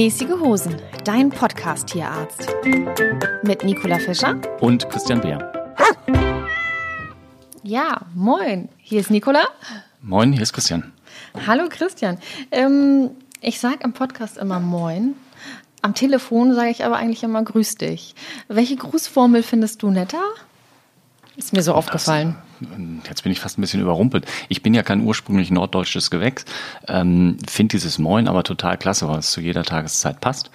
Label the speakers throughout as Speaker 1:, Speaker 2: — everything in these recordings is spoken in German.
Speaker 1: Mäßige Hosen, dein Podcast-Tierarzt. Mit Nicola Fischer
Speaker 2: und Christian Beer.
Speaker 1: Ja, moin. Hier ist Nicola.
Speaker 2: Moin, hier ist Christian.
Speaker 1: Hallo Christian. Ähm, ich sage im Podcast immer Moin. Am Telefon sage ich aber eigentlich immer Grüß dich. Welche Grußformel findest du netter? Ist mir so aufgefallen.
Speaker 2: Jetzt bin ich fast ein bisschen überrumpelt. Ich bin ja kein ursprünglich norddeutsches Gewächs, ähm, finde dieses Moin aber total klasse, weil es zu jeder Tageszeit passt.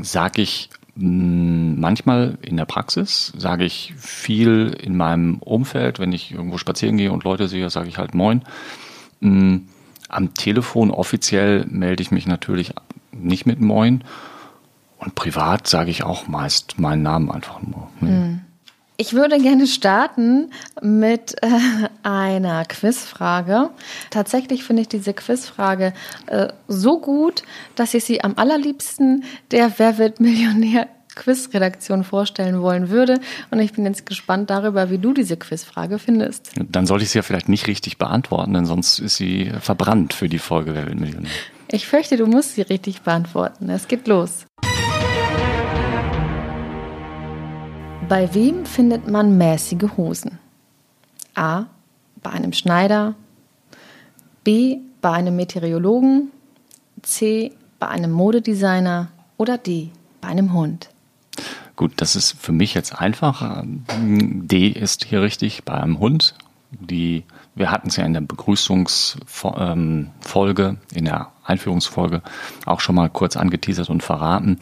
Speaker 2: Sage ich mm, manchmal in der Praxis, sage ich viel in meinem Umfeld, wenn ich irgendwo spazieren gehe und Leute sehe, sage ich halt Moin. Mm, am Telefon offiziell melde ich mich natürlich nicht mit Moin. Und privat sage ich auch meist meinen Namen einfach nur. Mhm.
Speaker 1: Ich würde gerne starten mit äh, einer Quizfrage. Tatsächlich finde ich diese Quizfrage äh, so gut, dass ich sie am allerliebsten der Wer wird Millionär Quizredaktion vorstellen wollen würde. Und ich bin jetzt gespannt darüber, wie du diese Quizfrage findest.
Speaker 2: Dann sollte ich sie ja vielleicht nicht richtig beantworten, denn sonst ist sie verbrannt für die Folge Wer wird Millionär.
Speaker 1: Ich fürchte, du musst sie richtig beantworten. Es geht los. Bei wem findet man mäßige Hosen? A. Bei einem Schneider. B. Bei einem Meteorologen. C. Bei einem Modedesigner. Oder D. Bei einem Hund.
Speaker 2: Gut, das ist für mich jetzt einfach. D ist hier richtig bei einem Hund. Die, wir hatten es ja in der Begrüßungsfolge, in der Einführungsfolge auch schon mal kurz angeteasert und verraten.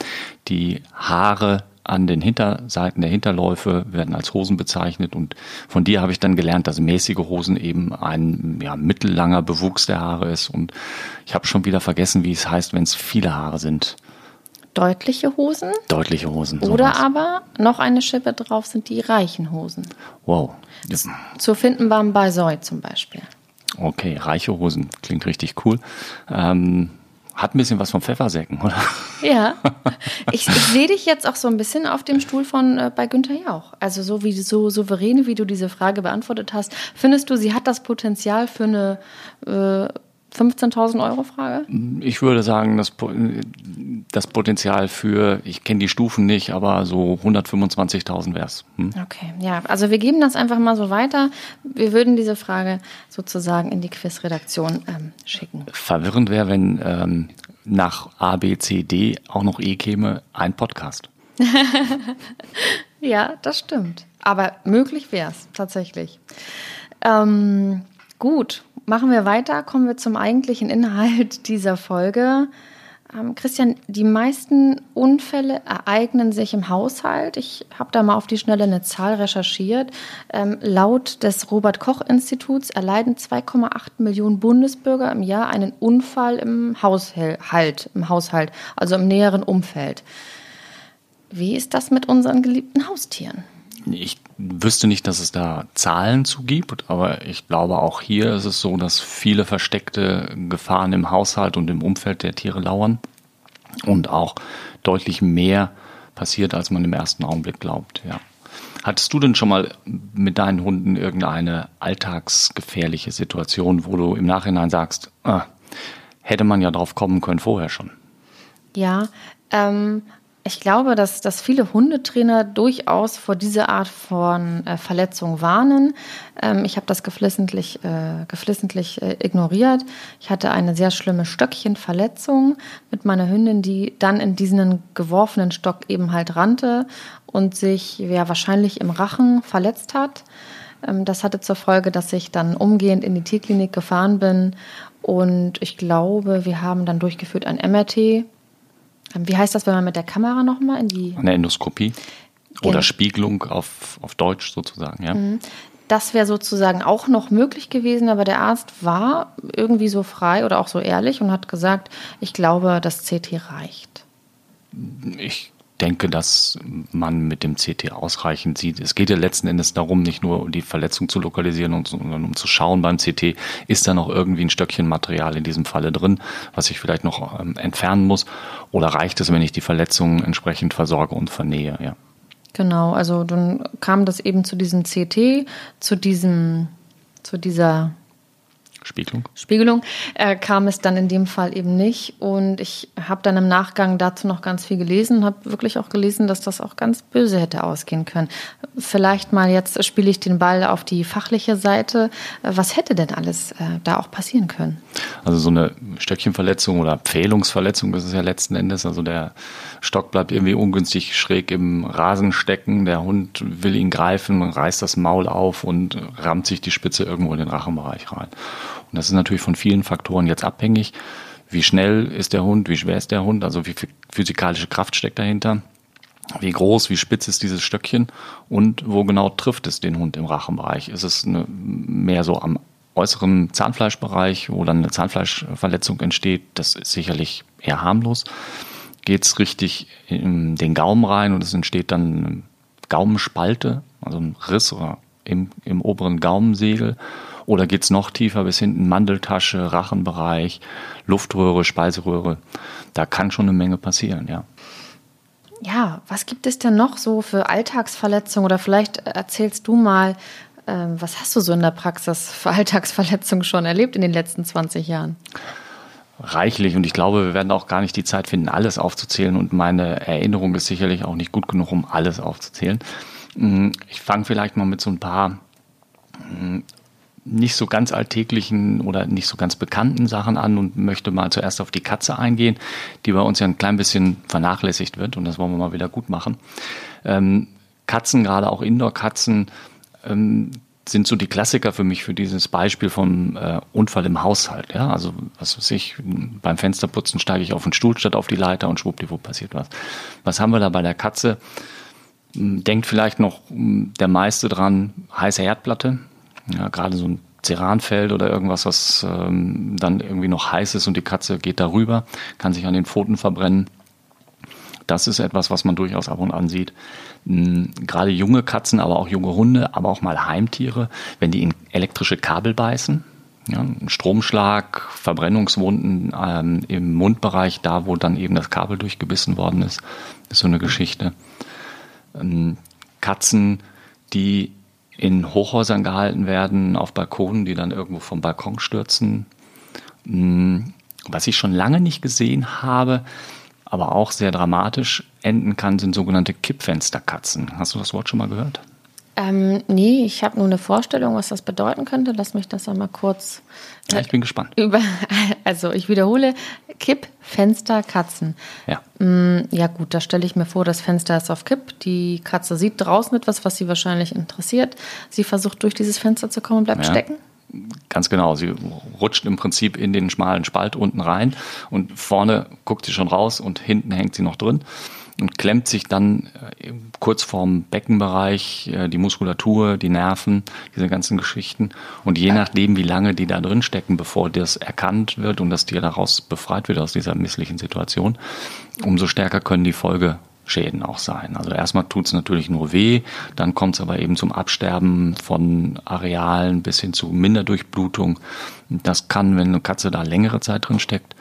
Speaker 2: Die Haare an den Hinterseiten der Hinterläufe werden als Hosen bezeichnet und von dir habe ich dann gelernt, dass mäßige Hosen eben ein ja, mittellanger Bewuchs der Haare ist und ich habe schon wieder vergessen, wie es heißt, wenn es viele Haare sind.
Speaker 1: Deutliche Hosen?
Speaker 2: Deutliche Hosen.
Speaker 1: Oder sowas. aber noch eine Schippe drauf sind die reichen Hosen.
Speaker 2: Wow.
Speaker 1: Zu finden beim Baisoi zum Beispiel.
Speaker 2: Okay, reiche Hosen klingt richtig cool. Ähm, hat ein bisschen was von Pfeffersäcken, oder?
Speaker 1: Ja. Ich, ich sehe dich jetzt auch so ein bisschen auf dem Stuhl von äh, bei Günther Jauch. Also so wie so souverän, wie du diese Frage beantwortet hast. Findest du, sie hat das Potenzial für eine äh, 15.000 Euro Frage?
Speaker 2: Ich würde sagen, das, das Potenzial für, ich kenne die Stufen nicht, aber so 125.000 wäre es.
Speaker 1: Hm? Okay, ja, also wir geben das einfach mal so weiter. Wir würden diese Frage sozusagen in die Quizredaktion ähm, schicken.
Speaker 2: Verwirrend wäre, wenn ähm, nach A, B, C, D auch noch E käme, ein Podcast.
Speaker 1: ja, das stimmt. Aber möglich wäre es tatsächlich. Ähm, gut, Machen wir weiter, kommen wir zum eigentlichen Inhalt dieser Folge. Ähm, Christian, die meisten Unfälle ereignen sich im Haushalt. Ich habe da mal auf die Schnelle eine Zahl recherchiert. Ähm, laut des Robert Koch Instituts erleiden 2,8 Millionen Bundesbürger im Jahr einen Unfall im Haushalt, im Haushalt, also im näheren Umfeld. Wie ist das mit unseren geliebten Haustieren?
Speaker 2: Ich wüsste nicht, dass es da Zahlen zu gibt, aber ich glaube auch hier ist es so, dass viele versteckte Gefahren im Haushalt und im Umfeld der Tiere lauern und auch deutlich mehr passiert, als man im ersten Augenblick glaubt. Ja. Hattest du denn schon mal mit deinen Hunden irgendeine alltagsgefährliche Situation, wo du im Nachhinein sagst, ah, hätte man ja drauf kommen können vorher schon?
Speaker 1: Ja, ähm, ich glaube, dass, dass viele Hundetrainer durchaus vor dieser Art von äh, Verletzung warnen. Ähm, ich habe das geflissentlich, äh, geflissentlich äh, ignoriert. Ich hatte eine sehr schlimme Stöckchenverletzung mit meiner Hündin, die dann in diesen geworfenen Stock eben halt rannte und sich ja wahrscheinlich im Rachen verletzt hat. Ähm, das hatte zur Folge, dass ich dann umgehend in die Tierklinik gefahren bin und ich glaube, wir haben dann durchgeführt ein MRT wie heißt das, wenn man mit der Kamera nochmal in die.
Speaker 2: Eine Endoskopie oder Spiegelung auf, auf Deutsch sozusagen, ja. Mhm.
Speaker 1: Das wäre sozusagen auch noch möglich gewesen, aber der Arzt war irgendwie so frei oder auch so ehrlich und hat gesagt, ich glaube, das CT reicht.
Speaker 2: Ich denke, dass man mit dem CT ausreichend sieht. Es geht ja letzten Endes darum, nicht nur die Verletzung zu lokalisieren, sondern um zu schauen beim CT, ist da noch irgendwie ein Stöckchen Material in diesem Falle drin, was ich vielleicht noch ähm, entfernen muss, oder reicht es, wenn ich die Verletzung entsprechend versorge und vernähe, ja.
Speaker 1: Genau, also dann kam das eben zu diesem CT, zu diesem, zu dieser
Speaker 2: Spiegelung.
Speaker 1: Spiegelung äh, kam es dann in dem Fall eben nicht. Und ich habe dann im Nachgang dazu noch ganz viel gelesen, habe wirklich auch gelesen, dass das auch ganz böse hätte ausgehen können. Vielleicht mal jetzt spiele ich den Ball auf die fachliche Seite. Äh, was hätte denn alles äh, da auch passieren können?
Speaker 2: Also so eine Stöckchenverletzung oder Pfählungsverletzung ist es ja letzten Endes. Also der Stock bleibt irgendwie ungünstig schräg im Rasen stecken. Der Hund will ihn greifen, reißt das Maul auf und rammt sich die Spitze irgendwo in den Rachenbereich rein. Und das ist natürlich von vielen Faktoren jetzt abhängig. Wie schnell ist der Hund, wie schwer ist der Hund, also wie viel physikalische Kraft steckt dahinter, wie groß, wie spitz ist dieses Stöckchen und wo genau trifft es den Hund im Rachenbereich. Ist es eine, mehr so am äußeren Zahnfleischbereich, wo dann eine Zahnfleischverletzung entsteht, das ist sicherlich eher harmlos. Geht es richtig in den Gaumen rein und es entsteht dann eine Gaumenspalte, also ein Riss im, im oberen Gaumensegel oder geht es noch tiefer bis hinten, Mandeltasche, Rachenbereich, Luftröhre, Speiseröhre? Da kann schon eine Menge passieren, ja.
Speaker 1: Ja, was gibt es denn noch so für Alltagsverletzungen? Oder vielleicht erzählst du mal, ähm, was hast du so in der Praxis für Alltagsverletzungen schon erlebt in den letzten 20 Jahren?
Speaker 2: reichlich und ich glaube, wir werden auch gar nicht die Zeit finden, alles aufzuzählen und meine Erinnerung ist sicherlich auch nicht gut genug, um alles aufzuzählen. Hm, ich fange vielleicht mal mit so ein paar hm, nicht so ganz alltäglichen oder nicht so ganz bekannten Sachen an und möchte mal zuerst auf die Katze eingehen, die bei uns ja ein klein bisschen vernachlässigt wird und das wollen wir mal wieder gut machen. Ähm, Katzen, gerade auch Indoor-Katzen, ähm, sind so die Klassiker für mich für dieses Beispiel vom äh, Unfall im Haushalt. Ja? Also, was weiß ich, beim Fensterputzen steige ich auf den Stuhl statt auf die Leiter und schwuppdiwupp passiert was. Was haben wir da bei der Katze? Hm, denkt vielleicht noch hm, der meiste dran, heiße Herdplatte. Ja, gerade so ein Ceranfeld oder irgendwas, was ähm, dann irgendwie noch heiß ist und die Katze geht darüber, kann sich an den Pfoten verbrennen. Das ist etwas, was man durchaus ab und an sieht. Hm, gerade junge Katzen, aber auch junge Hunde, aber auch mal Heimtiere, wenn die in elektrische Kabel beißen, ja, Stromschlag, Verbrennungswunden ähm, im Mundbereich, da wo dann eben das Kabel durchgebissen worden ist, ist so eine Geschichte. Ähm, Katzen, die in Hochhäusern gehalten werden, auf Balkonen, die dann irgendwo vom Balkon stürzen. Hm, was ich schon lange nicht gesehen habe, aber auch sehr dramatisch enden kann, sind sogenannte Kippfensterkatzen. Hast du das Wort schon mal gehört?
Speaker 1: Ähm, nee, ich habe nur eine Vorstellung, was das bedeuten könnte. Lass mich das einmal kurz.
Speaker 2: Ja, ich bin gespannt.
Speaker 1: Über, also ich wiederhole: Kipp, Fenster, Katzen.
Speaker 2: Ja.
Speaker 1: Mm, ja gut, da stelle ich mir vor, das Fenster ist auf Kipp. Die Katze sieht draußen etwas, was sie wahrscheinlich interessiert. Sie versucht durch dieses Fenster zu kommen und bleibt ja. stecken.
Speaker 2: Ganz genau. Sie rutscht im Prinzip in den schmalen Spalt unten rein und vorne guckt sie schon raus und hinten hängt sie noch drin und klemmt sich dann äh, kurz vorm Beckenbereich äh, die Muskulatur, die Nerven, diese ganzen Geschichten. Und je nachdem, wie lange die da drin stecken, bevor das erkannt wird und das Tier daraus befreit wird aus dieser misslichen Situation, umso stärker können die Folgeschäden auch sein. Also erstmal tut es natürlich nur weh, dann kommt es aber eben zum Absterben von Arealen bis hin zu Minderdurchblutung. Das kann, wenn eine Katze da längere Zeit drin steckt,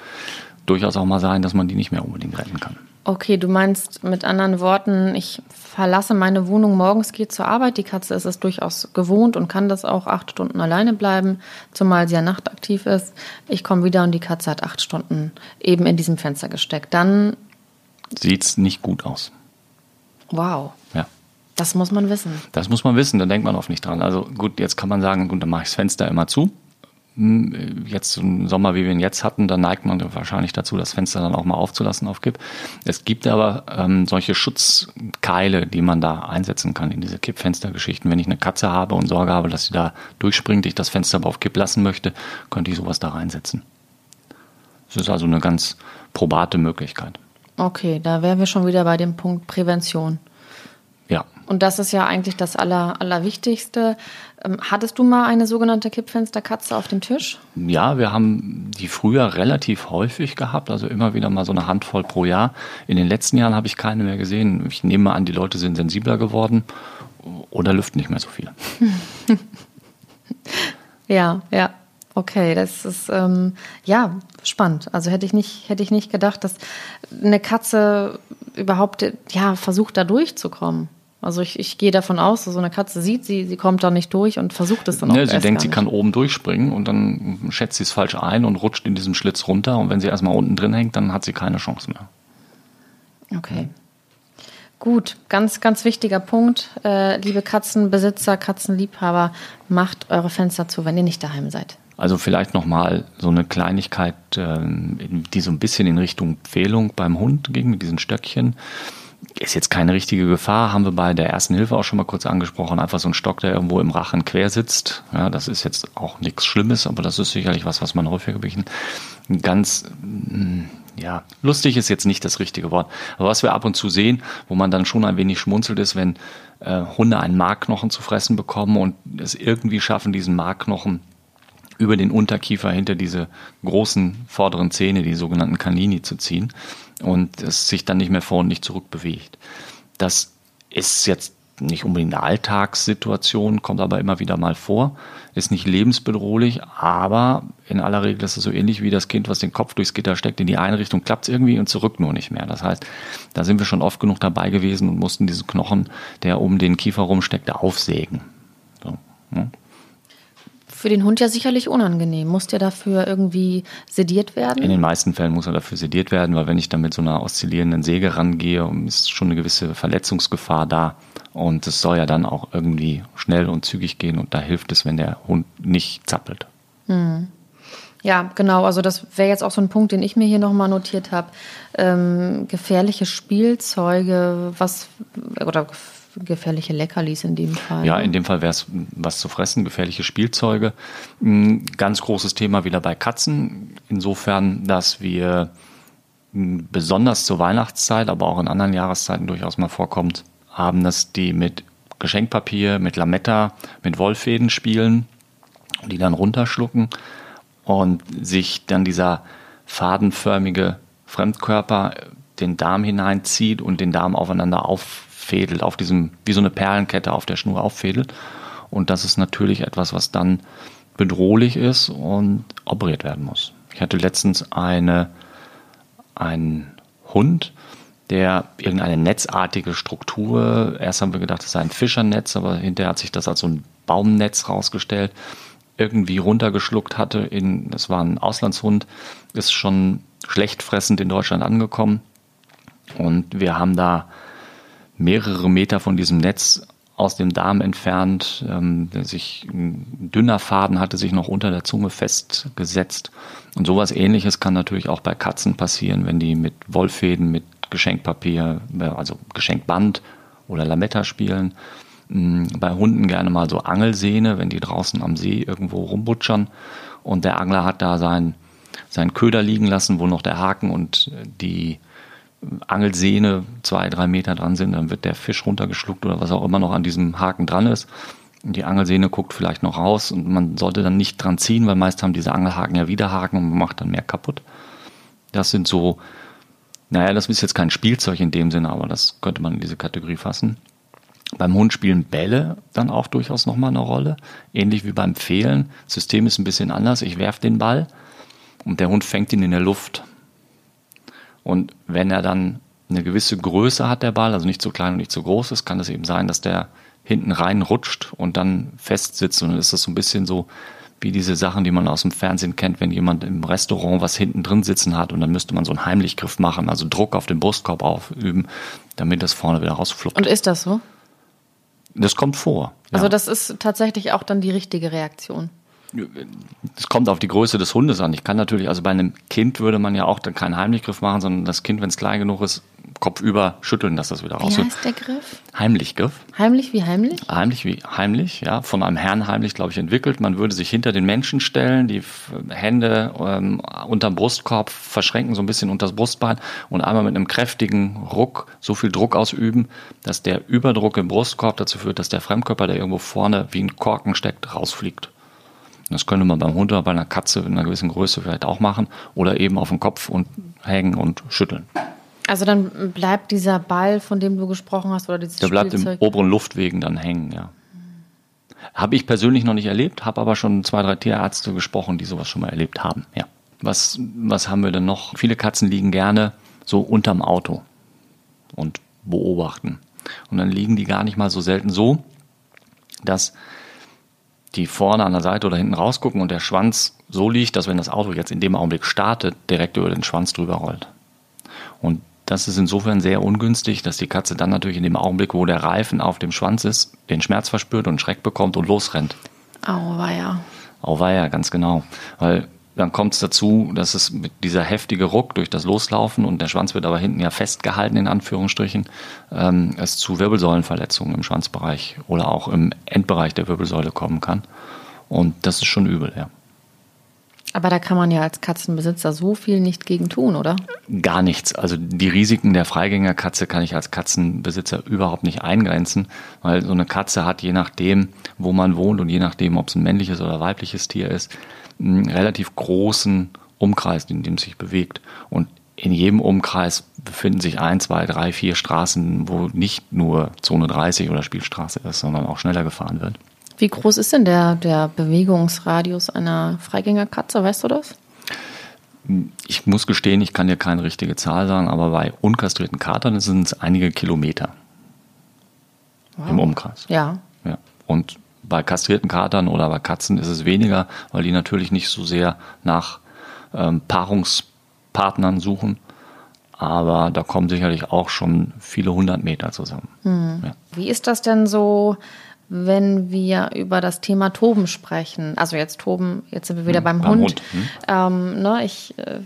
Speaker 2: durchaus auch mal sein, dass man die nicht mehr unbedingt retten kann.
Speaker 1: Okay, du meinst mit anderen Worten, ich verlasse meine Wohnung morgens, gehe zur Arbeit. Die Katze ist es durchaus gewohnt und kann das auch acht Stunden alleine bleiben, zumal sie ja nachtaktiv ist. Ich komme wieder und die Katze hat acht Stunden eben in diesem Fenster gesteckt. Dann
Speaker 2: sieht es nicht gut aus.
Speaker 1: Wow.
Speaker 2: Ja.
Speaker 1: Das muss man wissen.
Speaker 2: Das muss man wissen, da denkt man oft nicht dran. Also gut, jetzt kann man sagen, gut, dann mache ich das Fenster immer zu. Hm, jetzt so einen Sommer, wie wir ihn jetzt hatten, dann neigt man wahrscheinlich dazu, das Fenster dann auch mal aufzulassen auf Kipp. Es gibt aber ähm, solche Schutzkeile, die man da einsetzen kann in diese Kippfenstergeschichten. Wenn ich eine Katze habe und Sorge habe, dass sie da durchspringt, ich das Fenster aber auf Kipp lassen möchte, könnte ich sowas da reinsetzen. Das ist also eine ganz probate Möglichkeit.
Speaker 1: Okay, da wären wir schon wieder bei dem Punkt Prävention.
Speaker 2: Ja.
Speaker 1: Und das ist ja eigentlich das Aller, Allerwichtigste. Ähm, hattest du mal eine sogenannte Kippfensterkatze auf dem Tisch?
Speaker 2: Ja, wir haben die früher relativ häufig gehabt, also immer wieder mal so eine Handvoll pro Jahr. In den letzten Jahren habe ich keine mehr gesehen. Ich nehme an, die Leute sind sensibler geworden oder lüften nicht mehr so viel.
Speaker 1: ja, ja. Okay, das ist ähm, ja spannend. Also hätte ich nicht, hätte ich nicht gedacht, dass eine Katze überhaupt ja versucht, da durchzukommen. Also ich, ich gehe davon aus, so eine Katze sieht sie, sie kommt da nicht durch und versucht es dann auch.
Speaker 2: Ja, sie denkt, sie kann oben durchspringen und dann schätzt sie es falsch ein und rutscht in diesem Schlitz runter. Und wenn sie erstmal unten drin hängt, dann hat sie keine Chance mehr.
Speaker 1: Okay. Gut, ganz, ganz wichtiger Punkt. Äh, liebe Katzenbesitzer, Katzenliebhaber, macht eure Fenster zu, wenn ihr nicht daheim seid.
Speaker 2: Also vielleicht nochmal so eine Kleinigkeit, äh, die so ein bisschen in Richtung Empfehlung beim Hund ging mit diesen Stöckchen. Ist jetzt keine richtige Gefahr, haben wir bei der ersten Hilfe auch schon mal kurz angesprochen. Einfach so ein Stock, der irgendwo im Rachen quer sitzt. Ja, das ist jetzt auch nichts Schlimmes, aber das ist sicherlich was, was man häufiger begegnet. Ganz, mm, ja, lustig ist jetzt nicht das richtige Wort. Aber was wir ab und zu sehen, wo man dann schon ein wenig schmunzelt, ist, wenn äh, Hunde einen Markknochen zu fressen bekommen und es irgendwie schaffen, diesen Markknochen über den Unterkiefer hinter diese großen vorderen Zähne, die sogenannten Canini, zu ziehen und es sich dann nicht mehr vor und nicht zurück bewegt. Das ist jetzt nicht unbedingt eine Alltagssituation, kommt aber immer wieder mal vor, ist nicht lebensbedrohlich, aber in aller Regel ist es so ähnlich wie das Kind, was den Kopf durchs Gitter steckt. In die eine Richtung klappt es irgendwie und zurück nur nicht mehr. Das heißt, da sind wir schon oft genug dabei gewesen und mussten diesen Knochen, der um den Kiefer rumsteckte, aufsägen. So,
Speaker 1: ne? Für den Hund ja sicherlich unangenehm. Muss der dafür irgendwie sediert werden?
Speaker 2: In den meisten Fällen muss er dafür sediert werden, weil wenn ich dann mit so einer oszillierenden Säge rangehe, ist schon eine gewisse Verletzungsgefahr da. Und es soll ja dann auch irgendwie schnell und zügig gehen und da hilft es, wenn der Hund nicht zappelt.
Speaker 1: Hm. Ja, genau. Also das wäre jetzt auch so ein Punkt, den ich mir hier nochmal notiert habe. Ähm, gefährliche Spielzeuge, was oder gefährliche Leckerlis in dem Fall.
Speaker 2: Ja, in dem Fall wäre es was zu fressen, gefährliche Spielzeuge. Ein ganz großes Thema wieder bei Katzen. Insofern, dass wir besonders zur Weihnachtszeit, aber auch in anderen Jahreszeiten durchaus mal vorkommt, haben, dass die mit Geschenkpapier, mit Lametta, mit Wollfäden spielen, die dann runterschlucken und sich dann dieser fadenförmige Fremdkörper den Darm hineinzieht und den Darm aufeinander auf auffädelt, auf diesem, wie so eine Perlenkette auf der Schnur auffädelt. Und das ist natürlich etwas, was dann bedrohlich ist und operiert werden muss. Ich hatte letztens eine, einen Hund, der irgendeine netzartige Struktur, erst haben wir gedacht, es sei ein Fischernetz, aber hinterher hat sich das als so ein Baumnetz rausgestellt, irgendwie runtergeschluckt hatte. In, das war ein Auslandshund, ist schon schlecht fressend in Deutschland angekommen. Und wir haben da mehrere Meter von diesem Netz aus dem Darm entfernt. Ähm, sich, ein dünner Faden hatte sich noch unter der Zunge festgesetzt. Und sowas ähnliches kann natürlich auch bei Katzen passieren, wenn die mit Wollfäden, mit Geschenkpapier, also Geschenkband oder Lametta spielen. Mm, bei Hunden gerne mal so Angelsehne, wenn die draußen am See irgendwo rumbutschern und der Angler hat da sein, sein Köder liegen lassen, wo noch der Haken und die Angelsehne zwei, drei Meter dran sind, dann wird der Fisch runtergeschluckt oder was auch immer noch an diesem Haken dran ist. Und die Angelsehne guckt vielleicht noch raus und man sollte dann nicht dran ziehen, weil meist haben diese Angelhaken ja wieder Haken und man macht dann mehr kaputt. Das sind so, naja, das ist jetzt kein Spielzeug in dem Sinne, aber das könnte man in diese Kategorie fassen. Beim Hund spielen Bälle dann auch durchaus nochmal eine Rolle. Ähnlich wie beim Fehlen. Das System ist ein bisschen anders. Ich werfe den Ball und der Hund fängt ihn in der Luft. Und wenn er dann eine gewisse Größe hat, der Ball, also nicht zu klein und nicht zu groß ist, kann es eben sein, dass der hinten rein rutscht und dann festsitzt. Und dann ist das so ein bisschen so wie diese Sachen, die man aus dem Fernsehen kennt, wenn jemand im Restaurant was hinten drin sitzen hat und dann müsste man so einen Heimlichgriff machen, also Druck auf den Brustkorb aufüben, damit das vorne wieder rausfluppt.
Speaker 1: Und ist das so?
Speaker 2: Das kommt vor.
Speaker 1: Also ja. das ist tatsächlich auch dann die richtige Reaktion
Speaker 2: es kommt auf die Größe des Hundes an. Ich kann natürlich, also bei einem Kind würde man ja auch dann keinen Heimlichgriff machen, sondern das Kind, wenn es klein genug ist, Kopf über schütteln, dass das wieder raus
Speaker 1: Wie heißt der Griff?
Speaker 2: Heimlichgriff.
Speaker 1: Heimlich wie heimlich?
Speaker 2: Heimlich wie heimlich, ja. Von einem Herrn heimlich, glaube ich, entwickelt. Man würde sich hinter den Menschen stellen, die Hände ähm, unterm Brustkorb verschränken, so ein bisschen unter das Brustbein und einmal mit einem kräftigen Ruck so viel Druck ausüben, dass der Überdruck im Brustkorb dazu führt, dass der Fremdkörper, der irgendwo vorne wie ein Korken steckt, rausfliegt. Das könnte man beim Hund oder bei einer Katze in einer gewissen Größe vielleicht auch machen oder eben auf den Kopf und hängen und schütteln.
Speaker 1: Also dann bleibt dieser Ball, von dem du gesprochen hast, oder dieses
Speaker 2: Der bleibt Spielzeug im oberen Luftwegen dann hängen, ja. Habe ich persönlich noch nicht erlebt, habe aber schon zwei, drei Tierärzte gesprochen, die sowas schon mal erlebt haben, ja. Was, was haben wir denn noch? Viele Katzen liegen gerne so unterm Auto und beobachten. Und dann liegen die gar nicht mal so selten so, dass die vorne an der Seite oder hinten rausgucken und der Schwanz so liegt, dass wenn das Auto jetzt in dem Augenblick startet, direkt über den Schwanz drüber rollt. Und das ist insofern sehr ungünstig, dass die Katze dann natürlich in dem Augenblick, wo der Reifen auf dem Schwanz ist, den Schmerz verspürt und Schreck bekommt und losrennt.
Speaker 1: Auweia.
Speaker 2: Auweia, ganz genau. Weil dann kommt es dazu, dass es mit dieser heftige Ruck durch das Loslaufen und der Schwanz wird aber hinten ja festgehalten, in Anführungsstrichen, ähm, es zu Wirbelsäulenverletzungen im Schwanzbereich oder auch im Endbereich der Wirbelsäule kommen kann. Und das ist schon übel, ja.
Speaker 1: Aber da kann man ja als Katzenbesitzer so viel nicht gegen tun, oder?
Speaker 2: Gar nichts. Also die Risiken der Freigängerkatze kann ich als Katzenbesitzer überhaupt nicht eingrenzen, weil so eine Katze hat je nachdem, wo man wohnt und je nachdem, ob es ein männliches oder weibliches Tier ist, einen relativ großen Umkreis, in dem es sich bewegt. Und in jedem Umkreis befinden sich ein, zwei, drei, vier Straßen, wo nicht nur Zone 30 oder Spielstraße ist, sondern auch schneller gefahren wird.
Speaker 1: Wie groß ist denn der, der Bewegungsradius einer Freigängerkatze, weißt du das?
Speaker 2: Ich muss gestehen, ich kann dir keine richtige Zahl sagen, aber bei unkastrierten Katern sind es einige Kilometer wow. im Umkreis.
Speaker 1: Ja.
Speaker 2: ja. Und bei kastrierten Katern oder bei Katzen ist es weniger, weil die natürlich nicht so sehr nach ähm, Paarungspartnern suchen. Aber da kommen sicherlich auch schon viele hundert Meter zusammen.
Speaker 1: Hm. Ja. Wie ist das denn so, wenn wir über das Thema Toben sprechen? Also jetzt Toben, jetzt sind wir wieder hm, beim, beim, Hund. Hund. Hm. Ähm, ne, ich äh,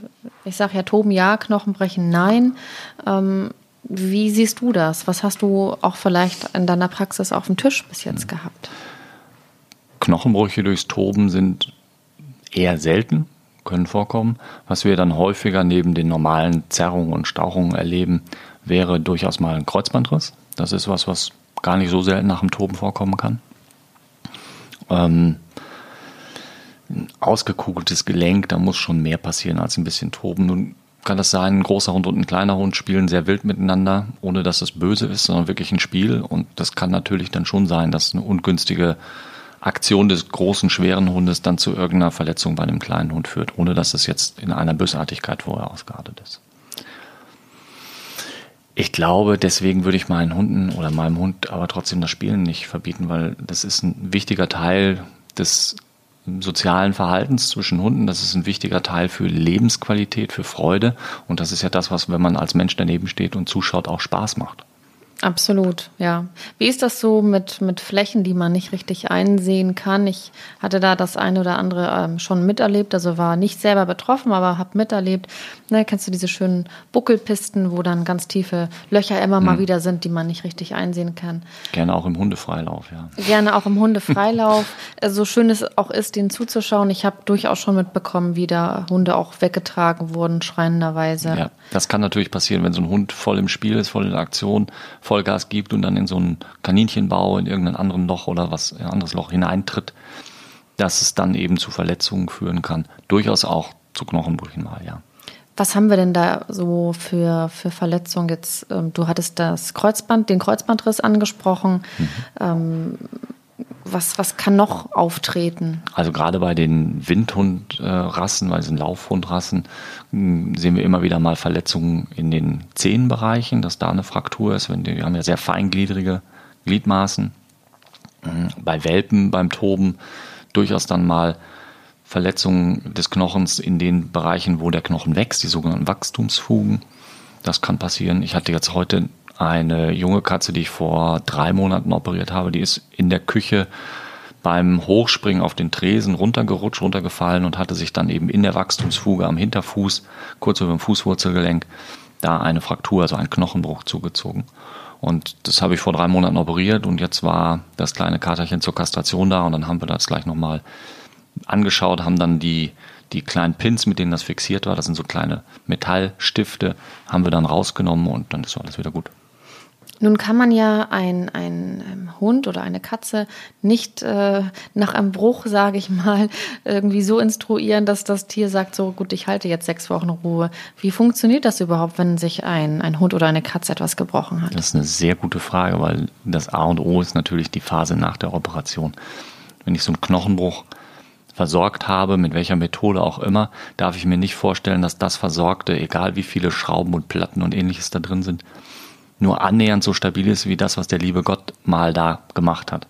Speaker 1: ich sage ja Toben ja, Knochenbrechen nein. Ähm, wie siehst du das? Was hast du auch vielleicht in deiner Praxis auf dem Tisch bis jetzt hm. gehabt?
Speaker 2: Knochenbrüche durchs Toben sind eher selten, können vorkommen. Was wir dann häufiger neben den normalen Zerrungen und Stauchungen erleben, wäre durchaus mal ein Kreuzbandriss. Das ist was, was gar nicht so selten nach dem Toben vorkommen kann. Ähm, ein ausgekugeltes Gelenk, da muss schon mehr passieren als ein bisschen Toben. Nun kann das sein, ein großer Hund und ein kleiner Hund spielen sehr wild miteinander, ohne dass es böse ist, sondern wirklich ein Spiel. Und das kann natürlich dann schon sein, dass eine ungünstige Aktion des großen, schweren Hundes dann zu irgendeiner Verletzung bei dem kleinen Hund führt, ohne dass es jetzt in einer Bösartigkeit vorher ausgeartet ist. Ich glaube, deswegen würde ich meinen Hunden oder meinem Hund aber trotzdem das Spielen nicht verbieten, weil das ist ein wichtiger Teil des sozialen Verhaltens zwischen Hunden. Das ist ein wichtiger Teil für Lebensqualität, für Freude. Und das ist ja das, was, wenn man als Mensch daneben steht und zuschaut, auch Spaß macht.
Speaker 1: Absolut, ja. Wie ist das so mit, mit Flächen, die man nicht richtig einsehen kann? Ich hatte da das eine oder andere ähm, schon miterlebt, also war nicht selber betroffen, aber habe miterlebt. Ne, kennst du diese schönen Buckelpisten, wo dann ganz tiefe Löcher immer mal wieder sind, die man nicht richtig einsehen kann?
Speaker 2: Gerne auch im Hundefreilauf, ja.
Speaker 1: Gerne auch im Hundefreilauf. so schön es auch ist, denen zuzuschauen. Ich habe durchaus schon mitbekommen, wie da Hunde auch weggetragen wurden, schreienderweise.
Speaker 2: Ja, das kann natürlich passieren, wenn so ein Hund voll im Spiel ist, voll in Aktion Vollgas gibt und dann in so einen Kaninchenbau, in irgendein anderes Loch oder was, ein anderes Loch hineintritt, dass es dann eben zu Verletzungen führen kann. Durchaus auch zu Knochenbrüchen mal, ja.
Speaker 1: Was haben wir denn da so für, für Verletzungen jetzt? Ähm, du hattest das Kreuzband, den Kreuzbandriss angesprochen. Mhm. Ähm, was, was kann noch auftreten?
Speaker 2: Also gerade bei den Windhundrassen, bei diesen Laufhundrassen, hm, sehen wir immer wieder mal Verletzungen in den Zehenbereichen, dass da eine Fraktur ist. Wir haben ja sehr feingliedrige Gliedmaßen. Hm, bei Welpen, beim Toben durchaus dann mal Verletzungen des Knochens in den Bereichen, wo der Knochen wächst, die sogenannten Wachstumsfugen. Das kann passieren. Ich hatte jetzt heute eine junge Katze, die ich vor drei Monaten operiert habe, die ist in der Küche beim Hochspringen auf den Tresen runtergerutscht, runtergefallen und hatte sich dann eben in der Wachstumsfuge am Hinterfuß, kurz über dem Fußwurzelgelenk, da eine Fraktur, also ein Knochenbruch zugezogen. Und das habe ich vor drei Monaten operiert und jetzt war das kleine Katerchen zur Kastration da und dann haben wir das gleich nochmal angeschaut, haben dann die, die kleinen Pins, mit denen das fixiert war, das sind so kleine Metallstifte, haben wir dann rausgenommen und dann ist alles wieder gut.
Speaker 1: Nun kann man ja ein, ein ähm, Hund oder eine Katze nicht äh, nach einem Bruch, sage ich mal, irgendwie so instruieren, dass das Tier sagt, so gut, ich halte jetzt sechs Wochen Ruhe. Wie funktioniert das überhaupt, wenn sich ein, ein Hund oder eine Katze etwas gebrochen hat?
Speaker 2: Das ist eine sehr gute Frage, weil das A und O ist natürlich die Phase nach der Operation. Wenn ich so einen Knochenbruch versorgt habe, mit welcher Methode auch immer, darf ich mir nicht vorstellen, dass das Versorgte, egal wie viele Schrauben und Platten und ähnliches da drin sind, nur annähernd so stabil ist wie das, was der liebe Gott mal da gemacht hat.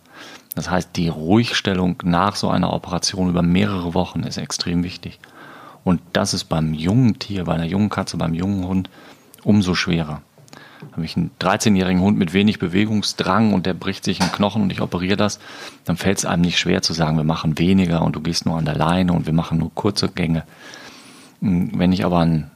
Speaker 2: Das heißt, die Ruhigstellung nach so einer Operation über mehrere Wochen ist extrem wichtig. Und das ist beim jungen Tier, bei einer jungen Katze, beim jungen Hund umso schwerer. Habe ich einen 13-jährigen Hund mit wenig Bewegungsdrang und der bricht sich einen Knochen und ich operiere das, dann fällt es einem nicht schwer zu sagen, wir machen weniger und du gehst nur an der Leine und wir machen nur kurze Gänge. Wenn ich aber einen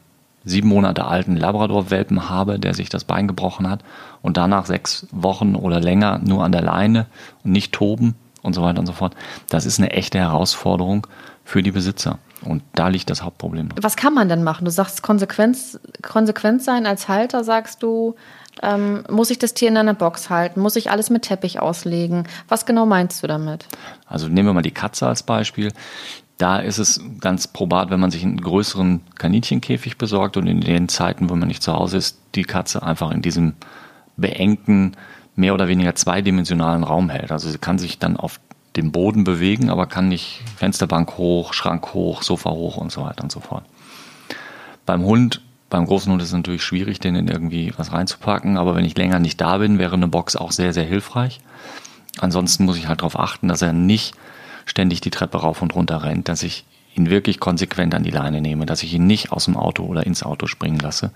Speaker 2: sieben Monate alten Labrador-Welpen habe, der sich das Bein gebrochen hat und danach sechs Wochen oder länger nur an der Leine und nicht toben und so weiter und so fort, das ist eine echte Herausforderung für die Besitzer. Und da liegt das Hauptproblem.
Speaker 1: Was kann man denn machen? Du sagst Konsequenz, konsequent sein als Halter, sagst du, ähm, muss ich das Tier in einer Box halten? Muss ich alles mit Teppich auslegen? Was genau meinst du damit?
Speaker 2: Also nehmen wir mal die Katze als Beispiel. Da ist es ganz probat, wenn man sich einen größeren Kaninchenkäfig besorgt und in den Zeiten, wo man nicht zu Hause ist, die Katze einfach in diesem beengten, mehr oder weniger zweidimensionalen Raum hält. Also sie kann sich dann auf dem Boden bewegen, aber kann nicht Fensterbank hoch, Schrank hoch, Sofa hoch und so weiter und so fort. Beim Hund, beim großen Hund ist es natürlich schwierig, den in irgendwie was reinzupacken, aber wenn ich länger nicht da bin, wäre eine Box auch sehr, sehr hilfreich. Ansonsten muss ich halt darauf achten, dass er nicht ständig die Treppe rauf und runter rennt, dass ich ihn wirklich konsequent an die Leine nehme, dass ich ihn nicht aus dem Auto oder ins Auto springen lasse,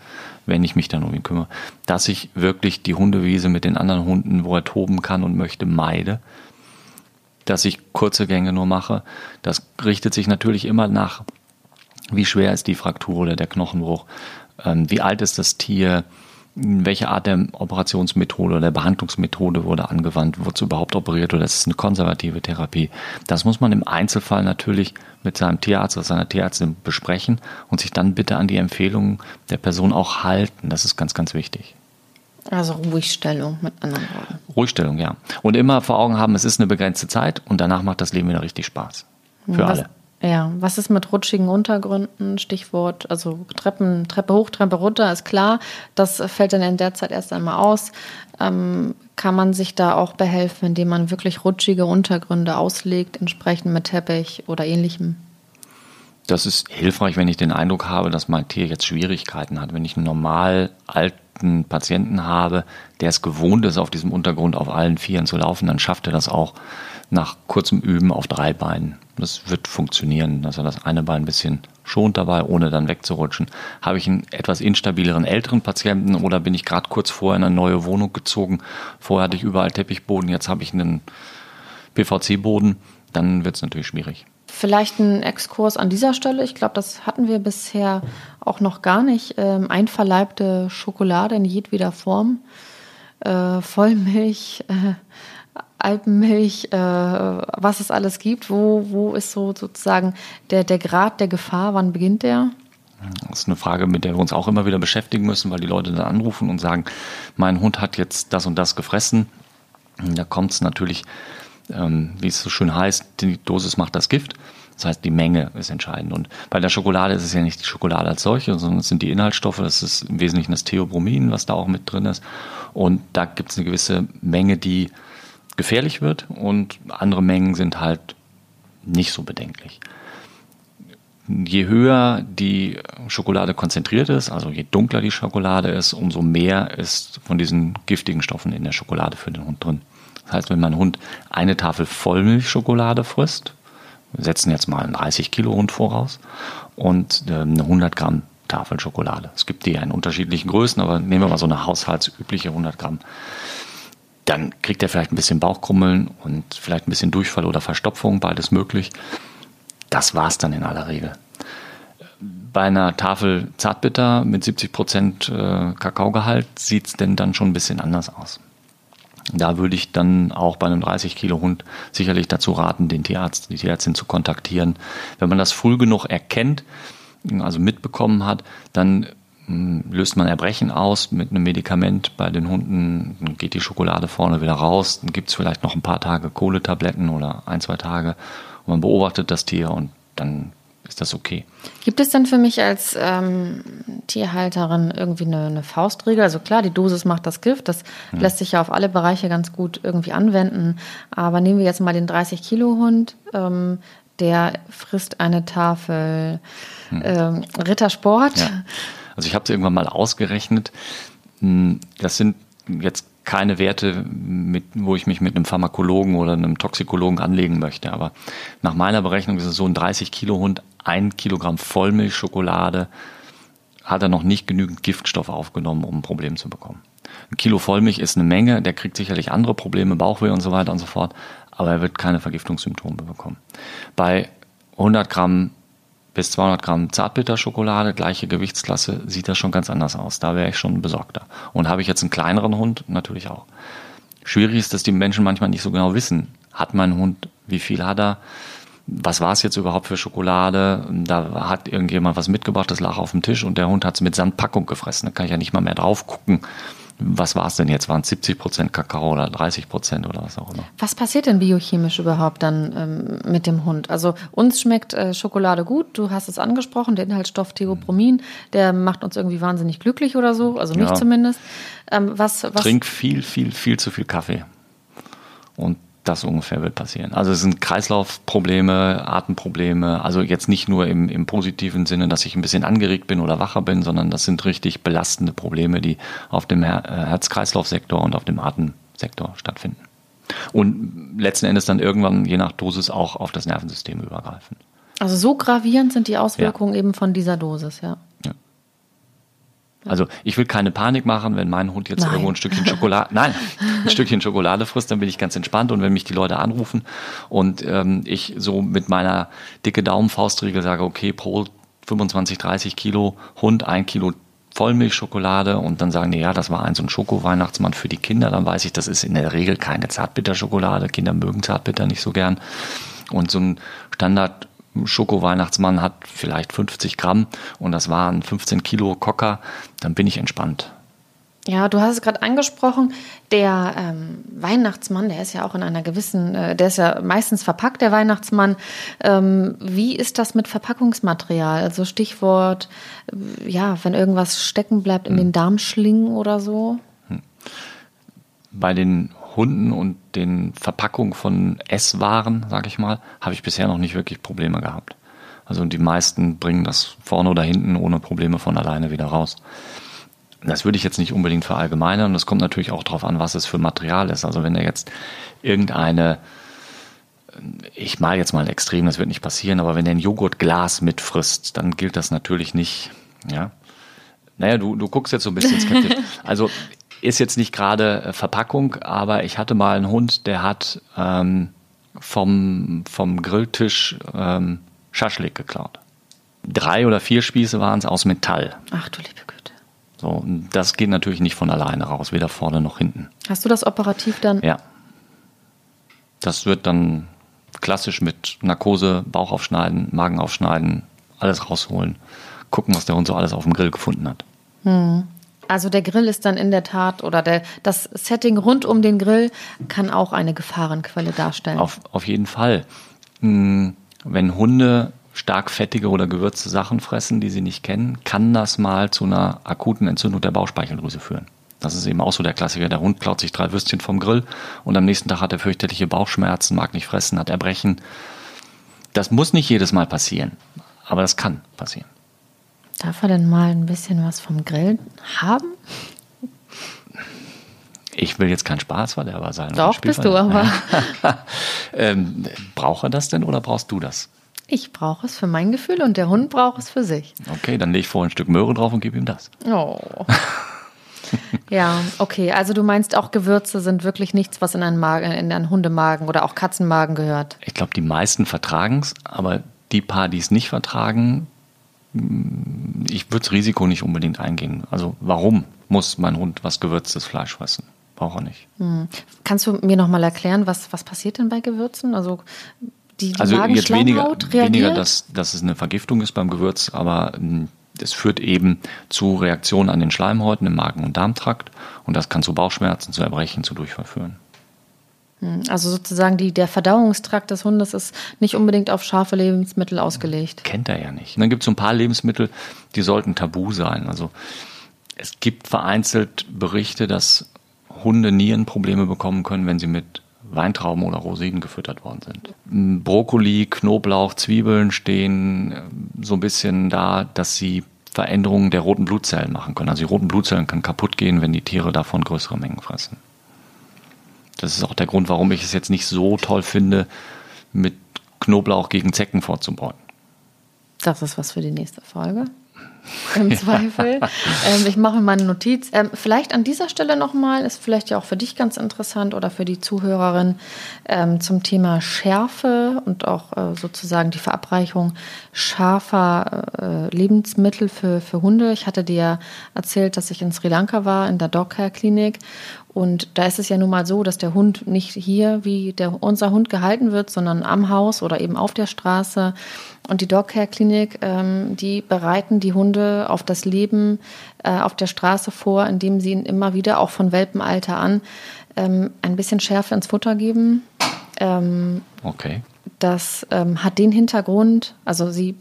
Speaker 2: wenn ich mich dann um ihn kümmere, dass ich wirklich die Hundewiese mit den anderen Hunden, wo er toben kann und möchte, meide, dass ich kurze Gänge nur mache. Das richtet sich natürlich immer nach, wie schwer ist die Fraktur oder der Knochenbruch, ähm, wie alt ist das Tier, welche Art der Operationsmethode oder der Behandlungsmethode wurde angewandt, wurde es überhaupt operiert oder ist es eine konservative Therapie. Das muss man im Einzelfall natürlich mit seinem Tierarzt oder seiner Tierärztin besprechen und sich dann bitte an die Empfehlungen der Person auch halten. Das ist ganz, ganz wichtig.
Speaker 1: Also Ruhigstellung mit anderen Worten.
Speaker 2: Ruhigstellung, ja. Und immer vor Augen haben, es ist eine begrenzte Zeit und danach macht das Leben wieder richtig Spaß. Für
Speaker 1: was,
Speaker 2: alle.
Speaker 1: Ja, was ist mit rutschigen Untergründen? Stichwort, also Treppen, Treppe hoch, Treppe runter, ist klar. Das fällt dann in der Zeit erst einmal aus. Ähm, kann man sich da auch behelfen, indem man wirklich rutschige Untergründe auslegt, entsprechend mit Teppich oder ähnlichem?
Speaker 2: Das ist hilfreich, wenn ich den Eindruck habe, dass mein Tier jetzt Schwierigkeiten hat. Wenn ich einen normal alten Patienten habe, der es gewohnt ist, auf diesem Untergrund auf allen Vieren zu laufen, dann schafft er das auch nach kurzem Üben auf drei Beinen. Das wird funktionieren, dass er das eine Bein ein bisschen schont dabei, ohne dann wegzurutschen. Habe ich einen etwas instabileren älteren Patienten oder bin ich gerade kurz vorher in eine neue Wohnung gezogen, vorher hatte ich überall Teppichboden, jetzt habe ich einen PVC-Boden, dann wird es natürlich schwierig.
Speaker 1: Vielleicht ein Exkurs an dieser Stelle. Ich glaube, das hatten wir bisher auch noch gar nicht. Ähm, einverleibte Schokolade in jedweder Form. Äh, Vollmilch, äh, Alpenmilch, äh, was es alles gibt. Wo, wo ist so sozusagen der, der Grad der Gefahr? Wann beginnt der?
Speaker 2: Das ist eine Frage, mit der wir uns auch immer wieder beschäftigen müssen, weil die Leute dann anrufen und sagen, mein Hund hat jetzt das und das gefressen. Da kommt es natürlich, ähm, wie es so schön heißt, die Dosis macht das Gift. Das heißt, die Menge ist entscheidend. Und bei der Schokolade ist es ja nicht die Schokolade als solche, sondern es sind die Inhaltsstoffe. Das ist im Wesentlichen das Theobromin, was da auch mit drin ist. Und da gibt es eine gewisse Menge, die gefährlich wird und andere Mengen sind halt nicht so bedenklich. Je höher die Schokolade konzentriert ist, also je dunkler die Schokolade ist, umso mehr ist von diesen giftigen Stoffen in der Schokolade für den Hund drin. Das heißt, wenn mein Hund eine Tafel Vollmilchschokolade frisst, wir setzen jetzt mal einen 30 Kilo Hund voraus und ähm, eine 100 Gramm Tafel Schokolade. Es gibt die ja in unterschiedlichen Größen, aber nehmen wir mal so eine haushaltsübliche 100 Gramm dann kriegt er vielleicht ein bisschen Bauchkrummeln und vielleicht ein bisschen Durchfall oder Verstopfung, beides möglich. Das war es dann in aller Regel. Bei einer Tafel Zartbitter mit 70 Prozent äh, Kakaogehalt sieht es denn dann schon ein bisschen anders aus. Da würde ich dann auch bei einem 30 Kilo Hund sicherlich dazu raten, den Tierarzt, die Tierärztin zu kontaktieren. Wenn man das früh genug erkennt, also mitbekommen hat, dann löst man Erbrechen aus mit einem Medikament bei den Hunden, dann geht die Schokolade vorne wieder raus, dann gibt es vielleicht noch ein paar Tage Kohletabletten oder ein, zwei Tage und man beobachtet das Tier und dann ist das okay.
Speaker 1: Gibt es denn für mich als ähm, Tierhalterin irgendwie eine, eine, Faustregel? Also klar, die Dosis macht das Gift, das hm. lässt sich ja auf alle Bereiche ganz gut irgendwie anwenden. Aber nehmen wir jetzt mal den 30-Kilo-Hund, ähm, der frisst eine Tafel hm. ähm, Rittersport.
Speaker 2: Ja. Also ich habe es irgendwann mal ausgerechnet. Hm, das sind jetzt keine Werte, mit, wo ich mich mit einem Pharmakologen oder einem Toxikologen anlegen möchte. Aber nach meiner Berechnung ist es so ein 30 Kilo Hund, ein Kilogramm Vollmilchschokolade hat er noch nicht genügend Giftstoff aufgenommen, um ein Problem zu bekommen. Ein Kilo Vollmilch ist eine Menge, der kriegt sicherlich andere Probleme, Bauchweh und so weiter und so fort, aber er wird keine Vergiftungssymptome bekommen. Bei 100 Gramm bis 200 Gramm Zartbitterschokolade, gleiche Gewichtsklasse, sieht das schon ganz anders aus. Da wäre ich schon besorgter. Und habe ich jetzt einen kleineren Hund, natürlich auch. Schwierig ist, dass die Menschen manchmal nicht so genau wissen, hat mein Hund, wie viel hat er, was war es jetzt überhaupt für Schokolade? Da hat irgendjemand was mitgebracht, das lag auf dem Tisch und der Hund hat es mit Sandpackung gefressen. Da kann ich ja nicht mal mehr drauf gucken was war es denn jetzt? Waren es 70 Prozent Kakao oder 30 Prozent oder was auch immer?
Speaker 1: Was passiert denn biochemisch überhaupt dann ähm, mit dem Hund? Also uns schmeckt äh, Schokolade gut, du hast es angesprochen, der Inhaltsstoff Theopromin, der macht uns irgendwie wahnsinnig glücklich oder so, also mich ja. zumindest.
Speaker 2: Ähm, was, was Trink viel, viel, viel zu viel Kaffee. Und das ungefähr wird passieren. Also es sind Kreislaufprobleme, Atemprobleme, also jetzt nicht nur im, im positiven Sinne, dass ich ein bisschen angeregt bin oder wacher bin, sondern das sind richtig belastende Probleme, die auf dem äh, Herz-Kreislauf-Sektor und auf dem Atemsektor stattfinden. Und letzten Endes dann irgendwann je nach Dosis auch auf das Nervensystem übergreifen.
Speaker 1: Also so gravierend sind die Auswirkungen ja. eben von dieser Dosis, ja.
Speaker 2: Also ich will keine Panik machen, wenn mein Hund jetzt nein. irgendwo ein Stückchen Schokolade, nein, ein Stückchen Schokolade frisst, dann bin ich ganz entspannt und wenn mich die Leute anrufen und ähm, ich so mit meiner dicke Daumenfaustregel sage, okay, pro 25, 30 Kilo Hund ein Kilo Vollmilchschokolade und dann sagen die, ja, das war ein so ein Schoko-Weihnachtsmann für die Kinder, dann weiß ich, das ist in der Regel keine Zartbitterschokolade. Kinder mögen Zartbitter nicht so gern. Und so ein Standard Schoko-Weihnachtsmann hat vielleicht 50 Gramm und das waren 15 Kilo Cocker, dann bin ich entspannt.
Speaker 1: Ja, du hast es gerade angesprochen, der ähm, Weihnachtsmann, der ist ja auch in einer gewissen, äh, der ist ja meistens verpackt, der Weihnachtsmann. Ähm, wie ist das mit Verpackungsmaterial? Also Stichwort, äh, ja, wenn irgendwas stecken bleibt in hm. den Darmschlingen oder so? Hm.
Speaker 2: Bei den Hunden und den Verpackungen von Esswaren, sage ich mal, habe ich bisher noch nicht wirklich Probleme gehabt. Also die meisten bringen das vorne oder hinten ohne Probleme von alleine wieder raus. Das würde ich jetzt nicht unbedingt verallgemeinern. Das kommt natürlich auch darauf an, was es für Material ist. Also wenn er jetzt irgendeine, ich mal jetzt mal extrem, das wird nicht passieren, aber wenn er ein Joghurtglas mitfrisst, dann gilt das natürlich nicht. Ja. Naja, du, du guckst jetzt so ein bisschen skeptisch. Also ist jetzt nicht gerade äh, Verpackung, aber ich hatte mal einen Hund, der hat ähm, vom, vom Grilltisch ähm, Schaschlik geklaut. Drei oder vier Spieße waren es aus Metall.
Speaker 1: Ach du liebe Güte.
Speaker 2: So, das geht natürlich nicht von alleine raus, weder vorne noch hinten.
Speaker 1: Hast du das operativ dann?
Speaker 2: Ja. Das wird dann klassisch mit Narkose, Bauch aufschneiden, Magen aufschneiden, alles rausholen, gucken, was der Hund so alles auf dem Grill gefunden hat.
Speaker 1: Hm. Also der Grill ist dann in der Tat oder der, das Setting rund um den Grill kann auch eine Gefahrenquelle darstellen.
Speaker 2: Auf, auf jeden Fall. Hm, wenn Hunde stark fettige oder gewürzte Sachen fressen, die sie nicht kennen, kann das mal zu einer akuten Entzündung der Bauchspeicheldrüse führen. Das ist eben auch so der Klassiker. Der Hund klaut sich drei Würstchen vom Grill und am nächsten Tag hat er fürchterliche Bauchschmerzen, mag nicht fressen, hat Erbrechen. Das muss nicht jedes Mal passieren, aber das kann passieren.
Speaker 1: Darf er denn mal ein bisschen was vom Grill haben?
Speaker 2: Ich will jetzt kein Spaßverderber sein.
Speaker 1: Doch, bist du aber.
Speaker 2: ähm, braucht er das denn oder brauchst du das?
Speaker 1: Ich brauche es für mein Gefühl und der Hund braucht es für sich.
Speaker 2: Okay, dann lege ich vorher ein Stück Möhre drauf und gebe ihm das.
Speaker 1: Oh. ja, okay. Also du meinst auch Gewürze sind wirklich nichts, was in einen, Magen, in einen Hundemagen oder auch Katzenmagen gehört.
Speaker 2: Ich glaube, die meisten vertragen es, aber die paar, die es nicht vertragen, ich würde das Risiko nicht unbedingt eingehen. Also warum muss mein Hund was gewürztes Fleisch fressen? Braucht er nicht. Hm.
Speaker 1: Kannst du mir nochmal erklären, was, was passiert denn bei Gewürzen? Also die, die
Speaker 2: also jetzt weniger, weniger dass, dass es eine Vergiftung ist beim Gewürz, aber hm, es führt eben zu Reaktionen an den Schleimhäuten im Magen- und Darmtrakt und das kann zu Bauchschmerzen, zu Erbrechen, zu Durchfall führen.
Speaker 1: Hm, also sozusagen die, der Verdauungstrakt des Hundes ist nicht unbedingt auf scharfe Lebensmittel ausgelegt.
Speaker 2: Kennt er ja nicht. Und dann gibt es so ein paar Lebensmittel, die sollten tabu sein. Also es gibt vereinzelt Berichte, dass Hunde Nierenprobleme bekommen können, wenn sie mit Weintrauben oder Rosinen gefüttert worden sind. Brokkoli, Knoblauch, Zwiebeln stehen äh, so ein bisschen da, dass sie Veränderungen der roten Blutzellen machen können. Also die roten Blutzellen können kaputt gehen, wenn die Tiere davon größere Mengen fressen. Das ist auch der Grund, warum ich es jetzt nicht so toll finde, mit Knoblauch gegen Zecken vorzubeugen.
Speaker 1: Das ist was für die nächste Folge. Im Zweifel. Ähm, ich mache meine Notiz. Ähm, vielleicht an dieser Stelle nochmal, ist vielleicht ja auch für dich ganz interessant oder für die Zuhörerin ähm, zum Thema Schärfe und auch äh, sozusagen die Verabreichung scharfer äh, Lebensmittel für, für Hunde. Ich hatte dir erzählt, dass ich in Sri Lanka war, in der Dogcare Klinik und da ist es ja nun mal so, dass der Hund nicht hier wie der, unser Hund gehalten wird, sondern am Haus oder eben auf der Straße. Und die Dogcare Klinik, ähm, die bereiten die Hunde auf das Leben äh, auf der Straße vor, indem sie ihnen immer wieder, auch von Welpenalter an, ähm, ein bisschen Schärfe ins Futter geben.
Speaker 2: Ähm, okay.
Speaker 1: Das ähm, hat den Hintergrund, also sie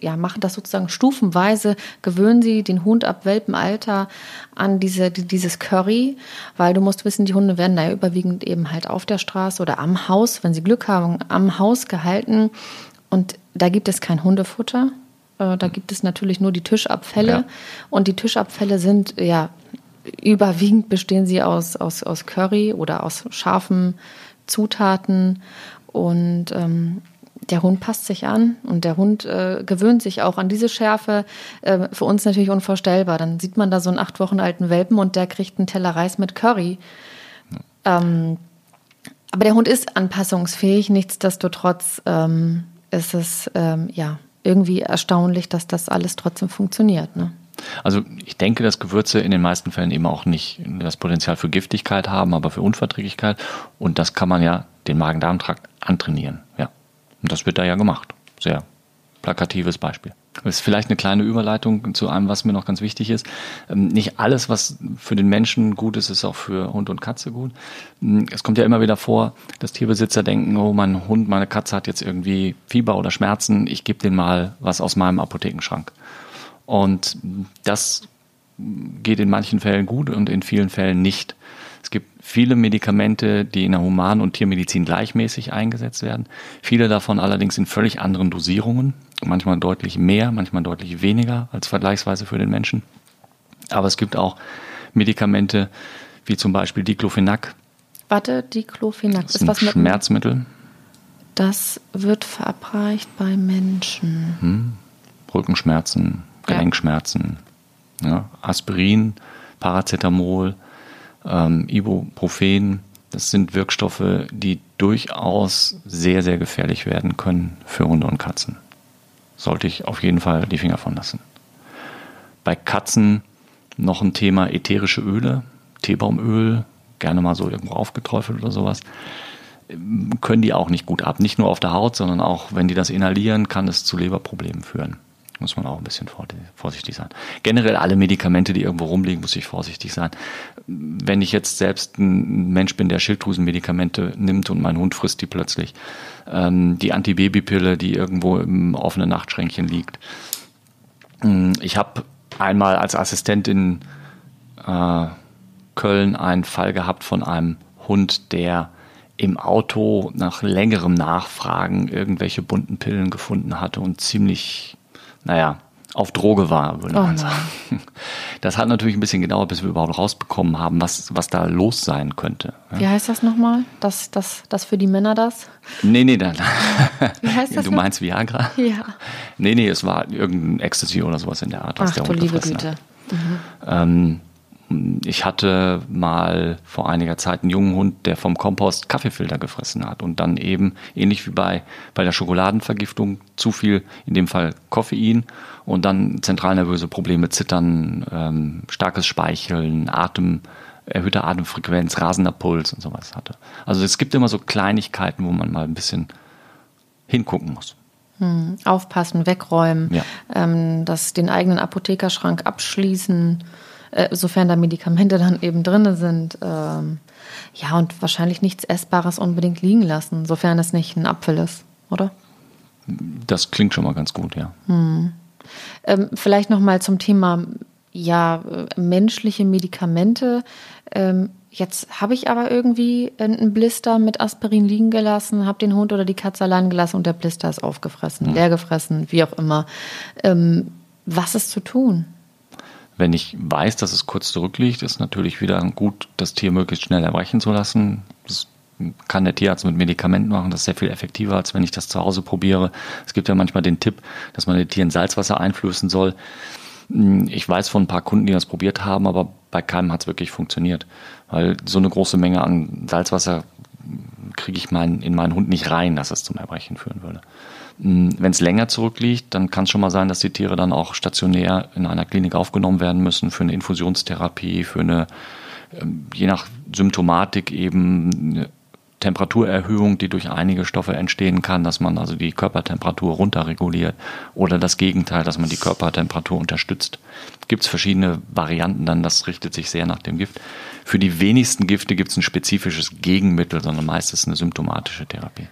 Speaker 1: ja, machen das sozusagen stufenweise, gewöhnen sie den Hund ab Welpenalter an diese, dieses Curry, weil du musst wissen, die Hunde werden da ja überwiegend eben halt auf der Straße oder am Haus, wenn sie Glück haben, am Haus gehalten. Und da gibt es kein Hundefutter. Äh, da gibt es natürlich nur die Tischabfälle. Ja. Und die Tischabfälle sind ja überwiegend bestehen sie aus, aus, aus Curry oder aus scharfen Zutaten. Und ähm, der Hund passt sich an und der Hund äh, gewöhnt sich auch an diese Schärfe. Äh, für uns natürlich unvorstellbar. Dann sieht man da so einen acht Wochen alten Welpen und der kriegt einen Teller Reis mit Curry. Ähm, aber der Hund ist anpassungsfähig. Nichtsdestotrotz ähm, ist es ähm, ja irgendwie erstaunlich, dass das alles trotzdem funktioniert. Ne?
Speaker 2: Also ich denke, dass Gewürze in den meisten Fällen eben auch nicht das Potenzial für Giftigkeit haben, aber für Unverträglichkeit. Und das kann man ja den Magen-Darm-Trakt antrainieren. Ja. Und das wird da ja gemacht. Sehr plakatives Beispiel. Das ist vielleicht eine kleine Überleitung zu einem, was mir noch ganz wichtig ist. Ähm, nicht alles, was für den Menschen gut ist, ist auch für Hund und Katze gut. Ähm, es kommt ja immer wieder vor, dass Tierbesitzer denken, oh, mein Hund, meine Katze hat jetzt irgendwie Fieber oder Schmerzen, ich gebe den mal was aus meinem Apothekenschrank. Und das geht in manchen Fällen gut und in vielen Fällen nicht. Es gibt viele Medikamente, die in der Human- und Tiermedizin gleichmäßig eingesetzt werden. Viele davon allerdings in völlig anderen Dosierungen. Manchmal deutlich mehr, manchmal deutlich weniger als vergleichsweise für den Menschen. Aber es gibt auch Medikamente wie zum Beispiel Diclofenac.
Speaker 1: Warte, Diclofenac
Speaker 2: das ist, ist was mit Schmerzmittel.
Speaker 1: Das wird verabreicht bei Menschen.
Speaker 2: Hm. Rückenschmerzen, Gelenkschmerzen, ja. Ja, Aspirin, Paracetamol, ähm, Ibuprofen, das sind Wirkstoffe, die durchaus sehr, sehr gefährlich werden können für Hunde und Katzen. Sollte ich auf jeden Fall die Finger von lassen. Bei Katzen noch ein Thema ätherische Öle, Teebaumöl, gerne mal so irgendwo aufgeträufelt oder sowas, können die auch nicht gut ab. Nicht nur auf der Haut, sondern auch, wenn die das inhalieren, kann es zu Leberproblemen führen. Muss man auch ein bisschen vorsichtig sein. Generell alle Medikamente, die irgendwo rumliegen, muss ich vorsichtig sein. Wenn ich jetzt selbst ein Mensch bin, der Schilddrüsenmedikamente nimmt und mein Hund frisst die plötzlich, ähm, die Antibabypille, die irgendwo im offenen Nachtschränkchen liegt. Ähm, ich habe einmal als Assistent in äh, Köln einen Fall gehabt von einem Hund, der im Auto nach längerem Nachfragen irgendwelche bunten Pillen gefunden hatte und ziemlich naja, auf Droge war, würde man oh sagen. Das hat natürlich ein bisschen gedauert, bis wir überhaupt rausbekommen haben, was, was da los sein könnte.
Speaker 1: Wie heißt das nochmal? Das, das, das für die Männer das?
Speaker 2: Nee, nee, dann. Wie heißt das? Du noch? meinst Viagra?
Speaker 1: Ja.
Speaker 2: Nee, nee, es war irgendein Ecstasy oder sowas in der Art,
Speaker 1: was Ach, der du liebe Güte.
Speaker 2: Mhm. Ähm, ich hatte mal vor einiger Zeit einen jungen Hund, der vom Kompost Kaffeefilter gefressen hat und dann eben, ähnlich wie bei, bei der Schokoladenvergiftung, zu viel, in dem Fall Koffein und dann zentralnervöse Probleme, Zittern, ähm, starkes Speicheln, Atem, erhöhte Atemfrequenz, rasender Puls und sowas hatte. Also es gibt immer so Kleinigkeiten, wo man mal ein bisschen hingucken muss.
Speaker 1: Hm, aufpassen, wegräumen, ja. ähm, das, den eigenen Apothekerschrank abschließen äh, sofern da Medikamente dann eben drin sind. Ähm, ja, und wahrscheinlich nichts Essbares unbedingt liegen lassen, sofern es nicht ein Apfel ist, oder?
Speaker 2: Das klingt schon mal ganz gut, ja.
Speaker 1: Hm. Ähm, vielleicht noch mal zum Thema ja menschliche Medikamente. Ähm, jetzt habe ich aber irgendwie einen Blister mit Aspirin liegen gelassen, habe den Hund oder die Katze allein gelassen und der Blister ist aufgefressen, hm. leer gefressen, wie auch immer. Ähm, Was ist zu tun?
Speaker 2: Wenn ich weiß, dass es kurz zurückliegt, ist natürlich wieder gut, das Tier möglichst schnell erbrechen zu lassen. Das kann der Tierarzt mit Medikamenten machen. Das ist sehr viel effektiver, als wenn ich das zu Hause probiere. Es gibt ja manchmal den Tipp, dass man den Tieren Salzwasser einflößen soll. Ich weiß von ein paar Kunden, die das probiert haben, aber bei keinem hat es wirklich funktioniert. Weil so eine große Menge an Salzwasser kriege ich mein, in meinen Hund nicht rein, dass es zum Erbrechen führen würde. Wenn es länger zurückliegt, dann kann es schon mal sein, dass die Tiere dann auch stationär in einer Klinik aufgenommen werden müssen für eine Infusionstherapie, für eine, ähm, je nach Symptomatik eben Temperaturerhöhung, die durch einige Stoffe entstehen kann, dass man also die Körpertemperatur runterreguliert oder das Gegenteil, dass man die Körpertemperatur unterstützt. Gibt es verschiedene Varianten dann, das richtet sich sehr nach dem Gift. Für die wenigsten Gifte gibt es ein spezifisches Gegenmittel, sondern meistens eine symptomatische Therapie.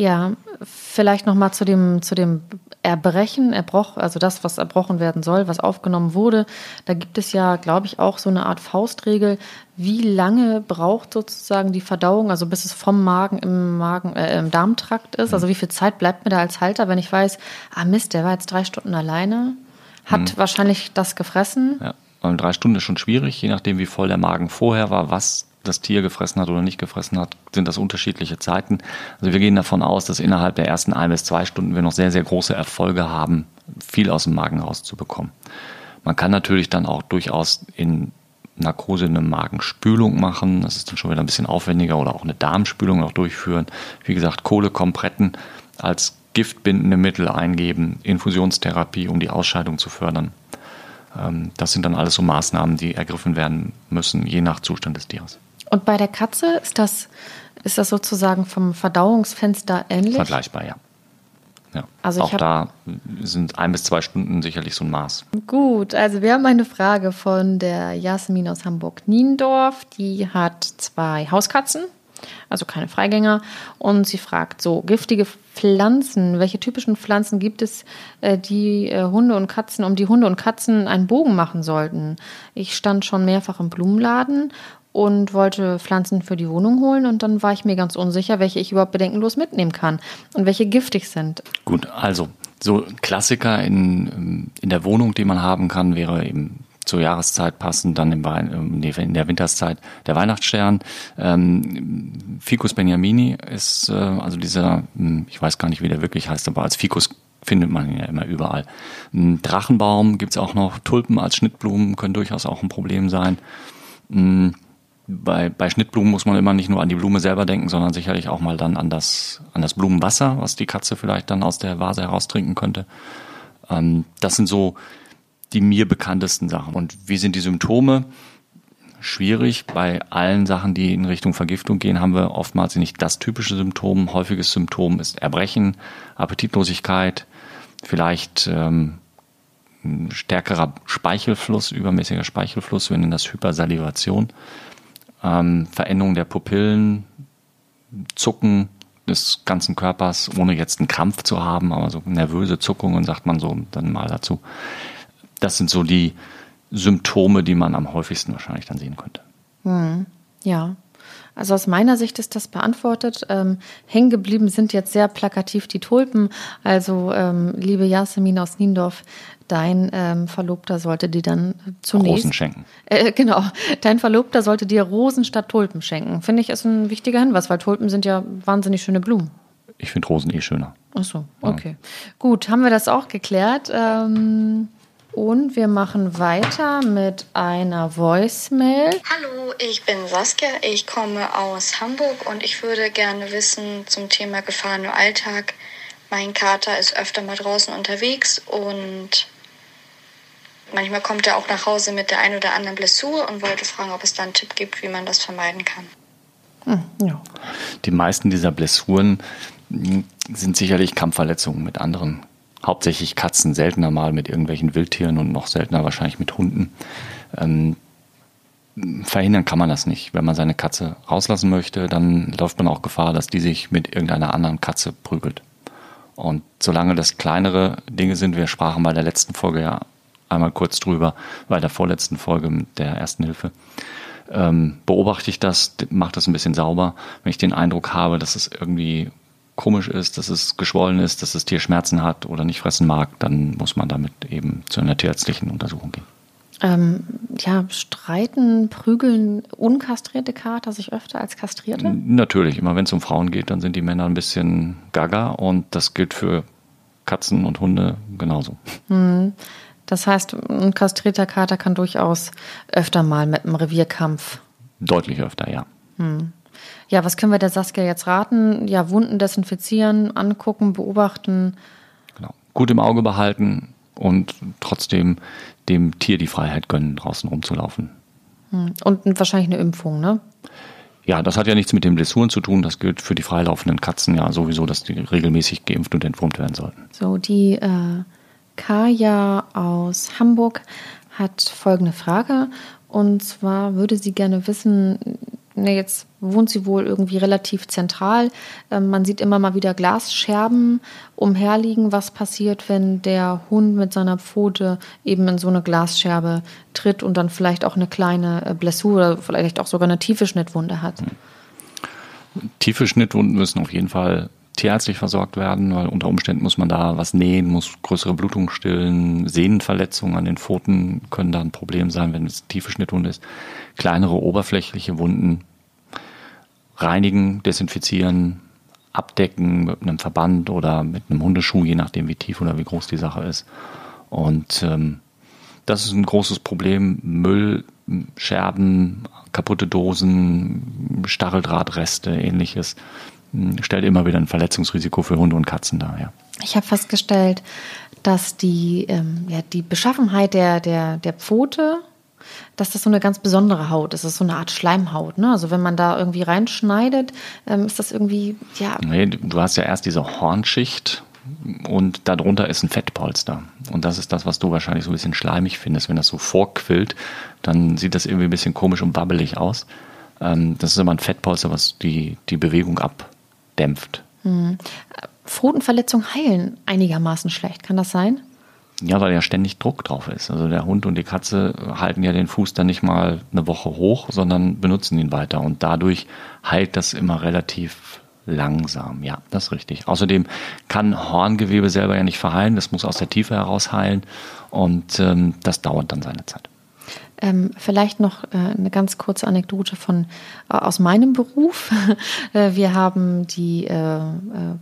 Speaker 1: Ja, vielleicht nochmal zu dem, zu dem Erbrechen, Erbroch, also das, was erbrochen werden soll, was aufgenommen wurde. Da gibt es ja, glaube ich, auch so eine Art Faustregel. Wie lange braucht sozusagen die Verdauung, also bis es vom Magen im Magen, äh, im Darmtrakt ist? Also wie viel Zeit bleibt mir da als Halter, wenn ich weiß, ah Mist, der war jetzt drei Stunden alleine, hat hm. wahrscheinlich das gefressen?
Speaker 2: Ja, und drei Stunden ist schon schwierig, je nachdem, wie voll der Magen vorher war, was das Tier gefressen hat oder nicht gefressen hat, sind das unterschiedliche Zeiten. Also wir gehen davon aus, dass innerhalb der ersten ein bis zwei Stunden wir noch sehr, sehr große Erfolge haben, viel aus dem Magen rauszubekommen. Man kann natürlich dann auch durchaus in Narkose eine Magenspülung machen. Das ist dann schon wieder ein bisschen aufwendiger oder auch eine Darmspülung noch durchführen. Wie gesagt, Kohlekompretten als giftbindende Mittel eingeben, Infusionstherapie, um die Ausscheidung zu fördern. Ähm, das sind dann alles so Maßnahmen, die ergriffen werden müssen, je nach Zustand des Tieres.
Speaker 1: Und bei der Katze ist das, ist das sozusagen vom Verdauungsfenster ähnlich?
Speaker 2: Vergleichbar, ja. ja. Also Auch da sind ein bis zwei Stunden sicherlich so ein Maß.
Speaker 1: Gut, also wir haben eine Frage von der Jasmin aus Hamburg-Niendorf. Die hat zwei Hauskatzen also keine Freigänger. Und sie fragt so, giftige Pflanzen, welche typischen Pflanzen gibt es, äh, die äh, Hunde und Katzen, um die Hunde und Katzen einen Bogen machen sollten? Ich stand schon mehrfach im Blumenladen und wollte Pflanzen für die Wohnung holen und dann war ich mir ganz unsicher, welche ich überhaupt bedenkenlos mitnehmen kann und welche giftig sind.
Speaker 2: Gut, also so Klassiker in, in der Wohnung, die man haben kann, wäre eben zur Jahreszeit passend, dann im Wein, in der Winterszeit der Weihnachtsstern. Ähm, Ficus Beniamini ist äh, also dieser, hm, ich weiß gar nicht, wie der wirklich heißt, aber als Ficus findet man ihn ja immer überall. Ein Drachenbaum gibt's auch noch, Tulpen als Schnittblumen können durchaus auch ein Problem sein. Hm, bei, bei Schnittblumen muss man immer nicht nur an die Blume selber denken, sondern sicherlich auch mal dann an das, an das Blumenwasser, was die Katze vielleicht dann aus der Vase heraustrinken könnte. Ähm, das sind so die mir bekanntesten Sachen. Und wie sind die Symptome? Schwierig. Bei allen Sachen, die in Richtung Vergiftung gehen, haben wir oftmals nicht das typische Symptom. Häufiges Symptom ist Erbrechen, Appetitlosigkeit, vielleicht ähm, stärkerer Speichelfluss, übermäßiger Speichelfluss, wir nennen das Hypersalivation, ähm, Veränderung der Pupillen, Zucken des ganzen Körpers, ohne jetzt einen Krampf zu haben, aber so nervöse Zuckungen, sagt man so dann mal dazu. Das sind so die Symptome, die man am häufigsten wahrscheinlich dann sehen könnte.
Speaker 1: Hm, ja. Also aus meiner Sicht ist das beantwortet. Ähm, hängen geblieben sind jetzt sehr plakativ die Tulpen. Also, ähm, liebe Jasmin aus Niendorf, dein ähm, Verlobter sollte dir dann zunächst.
Speaker 2: Rosen schenken.
Speaker 1: Äh, genau. Dein Verlobter sollte dir Rosen statt Tulpen schenken. Finde ich ist ein wichtiger Hinweis, weil Tulpen sind ja wahnsinnig schöne Blumen.
Speaker 2: Ich finde Rosen eh schöner.
Speaker 1: Ach so, okay. Ja. Gut, haben wir das auch geklärt. Ähm, und wir machen weiter mit einer Voicemail.
Speaker 3: Hallo, ich bin Saskia. Ich komme aus Hamburg und ich würde gerne wissen zum Thema Gefahren im Alltag. Mein Kater ist öfter mal draußen unterwegs und manchmal kommt er auch nach Hause mit der ein oder anderen Blessur und wollte fragen, ob es da einen Tipp gibt, wie man das vermeiden kann.
Speaker 2: Hm, ja. Die meisten dieser Blessuren sind sicherlich Kampfverletzungen mit anderen hauptsächlich Katzen, seltener mal mit irgendwelchen Wildtieren und noch seltener wahrscheinlich mit Hunden. Ähm, verhindern kann man das nicht. Wenn man seine Katze rauslassen möchte, dann läuft man auch Gefahr, dass die sich mit irgendeiner anderen Katze prügelt. Und solange das kleinere Dinge sind, wir sprachen bei der letzten Folge ja einmal kurz drüber, bei der vorletzten Folge mit der ersten Hilfe, ähm, beobachte ich das, mache das ein bisschen sauber. Wenn ich den Eindruck habe, dass es irgendwie komisch ist, dass es geschwollen ist, dass das Tier Schmerzen hat oder nicht fressen mag, dann muss man damit eben zu einer tierärztlichen Untersuchung gehen.
Speaker 1: Ähm, ja, streiten, prügeln unkastrierte Kater sich öfter als kastrierte?
Speaker 2: Natürlich, immer wenn es um Frauen geht, dann sind die Männer ein bisschen gaga und das gilt für Katzen und Hunde genauso.
Speaker 1: Hm. Das heißt, ein kastrierter Kater kann durchaus öfter mal mit einem Revierkampf.
Speaker 2: Deutlich öfter, ja.
Speaker 1: Hm. Ja, was können wir der Saskia jetzt raten? Ja, Wunden desinfizieren, angucken, beobachten.
Speaker 2: Genau. Gut im Auge behalten und trotzdem dem Tier die Freiheit gönnen, draußen rumzulaufen.
Speaker 1: Hm. Und wahrscheinlich eine Impfung, ne?
Speaker 2: Ja, das hat ja nichts mit den Blessuren zu tun. Das gilt für die freilaufenden Katzen ja sowieso, dass die regelmäßig geimpft und entwurmt werden sollten.
Speaker 1: So, die äh, Kaya aus Hamburg hat folgende Frage. Und zwar würde sie gerne wissen, ne, jetzt wohnt sie wohl irgendwie relativ zentral. Ähm, man sieht immer mal wieder Glasscherben umherliegen. Was passiert, wenn der Hund mit seiner Pfote eben in so eine Glasscherbe tritt und dann vielleicht auch eine kleine äh, Blessur oder vielleicht auch sogar eine tiefe Schnittwunde hat?
Speaker 2: Tiefe Schnittwunden müssen auf jeden Fall tierärztlich versorgt werden, weil unter Umständen muss man da was nähen, muss größere Blutung stillen. Sehnenverletzungen an den Pfoten können da ein Problem sein, wenn es tiefe Schnittwunde ist. Kleinere oberflächliche Wunden reinigen, desinfizieren, abdecken mit einem Verband oder mit einem Hundeschuh, je nachdem wie tief oder wie groß die Sache ist. Und ähm, das ist ein großes Problem. Müll, Scherben, kaputte Dosen, Stacheldrahtreste, ähnliches stellt immer wieder ein Verletzungsrisiko für Hunde und Katzen dar. Ja.
Speaker 1: Ich habe festgestellt, dass die, ähm, ja, die Beschaffenheit der, der, der Pfote dass das so eine ganz besondere Haut ist. Das ist so eine Art Schleimhaut. Ne? Also wenn man da irgendwie reinschneidet, ähm, ist das irgendwie, ja.
Speaker 2: Nee, du hast ja erst diese Hornschicht und darunter ist ein Fettpolster. Und das ist das, was du wahrscheinlich so ein bisschen schleimig findest. Wenn das so vorquillt, dann sieht das irgendwie ein bisschen komisch und wabbelig aus. Ähm, das ist aber ein Fettpolster, was die, die Bewegung abdämpft.
Speaker 1: Mhm. Pfotenverletzungen heilen einigermaßen schlecht. Kann das sein?
Speaker 2: Ja, weil ja ständig Druck drauf ist. Also der Hund und die Katze halten ja den Fuß dann nicht mal eine Woche hoch, sondern benutzen ihn weiter. Und dadurch heilt das immer relativ langsam. Ja, das ist richtig. Außerdem kann Horngewebe selber ja nicht verheilen. Das muss aus der Tiefe heraus heilen. Und ähm, das dauert dann seine Zeit.
Speaker 1: Ähm, vielleicht noch äh, eine ganz kurze Anekdote von äh, aus meinem Beruf. äh, wir haben die äh, äh,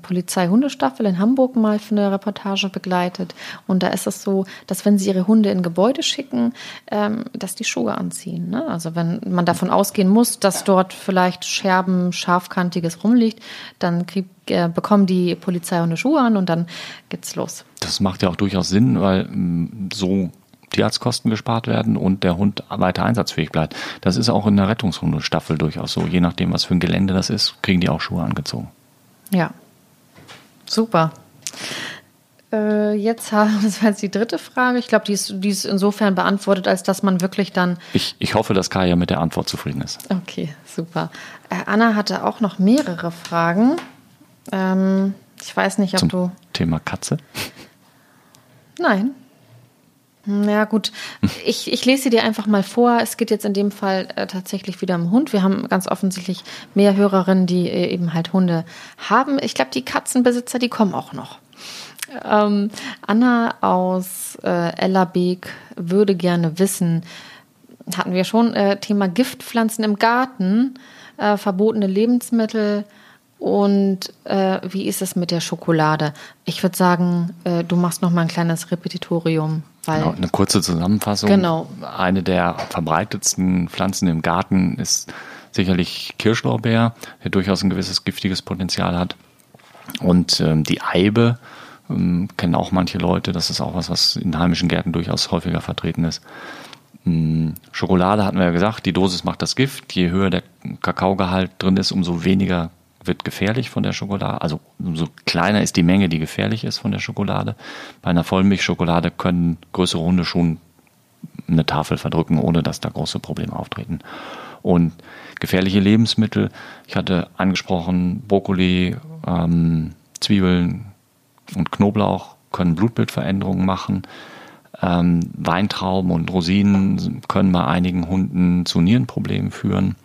Speaker 1: Polizei-Hundestaffel in Hamburg mal für eine Reportage begleitet. Und da ist es so, dass wenn sie ihre Hunde in Gebäude schicken, ähm, dass die Schuhe anziehen. Ne? Also wenn man davon ausgehen muss, dass dort vielleicht Scherben, scharfkantiges rumliegt, dann kriegt äh, bekommen die Polizeihunde Schuhe an und dann geht's los.
Speaker 2: Das macht ja auch durchaus Sinn, weil mm, so Tierarztkosten gespart werden und der Hund weiter einsatzfähig bleibt. Das ist auch in der Rettungshundestaffel durchaus so. Je nachdem, was für ein Gelände das ist, kriegen die auch Schuhe angezogen.
Speaker 1: Ja, super. Äh, jetzt haben das war jetzt die dritte Frage. Ich glaube, die ist, die ist insofern beantwortet, als dass man wirklich dann.
Speaker 2: Ich, ich hoffe, dass Kaya mit der Antwort zufrieden ist.
Speaker 1: Okay, super. Äh, Anna hatte auch noch mehrere Fragen. Ähm, ich weiß nicht, ob
Speaker 2: Zum
Speaker 1: du.
Speaker 2: Thema Katze?
Speaker 1: Nein, ja, gut. Ich, ich lese sie dir einfach mal vor. Es geht jetzt in dem Fall äh, tatsächlich wieder um Hund. Wir haben ganz offensichtlich mehr Hörerinnen, die äh, eben halt Hunde haben. Ich glaube, die Katzenbesitzer, die kommen auch noch. Ähm, Anna aus äh, Ellerbeek würde gerne wissen, hatten wir schon, äh, Thema Giftpflanzen im Garten, äh, verbotene Lebensmittel und äh, wie ist es mit der Schokolade? Ich würde sagen, äh, du machst noch mal ein kleines Repetitorium. Weil
Speaker 2: genau, eine kurze Zusammenfassung.
Speaker 1: Genau.
Speaker 2: Eine der verbreitetsten Pflanzen im Garten ist sicherlich Kirschlorbeer, der durchaus ein gewisses giftiges Potenzial hat. Und ähm, die Eibe ähm, kennen auch manche Leute. Das ist auch was, was in heimischen Gärten durchaus häufiger vertreten ist. Ähm, Schokolade hatten wir ja gesagt, die Dosis macht das Gift. Je höher der Kakaogehalt drin ist, umso weniger wird gefährlich von der Schokolade. Also umso kleiner ist die Menge, die gefährlich ist von der Schokolade. Bei einer Vollmilchschokolade können größere Hunde schon eine Tafel verdrücken, ohne dass da große Probleme auftreten. Und gefährliche Lebensmittel, ich hatte angesprochen, Brokkoli, ähm, Zwiebeln und Knoblauch können Blutbildveränderungen machen. Ähm, Weintrauben und Rosinen können bei einigen Hunden zu Nierenproblemen führen.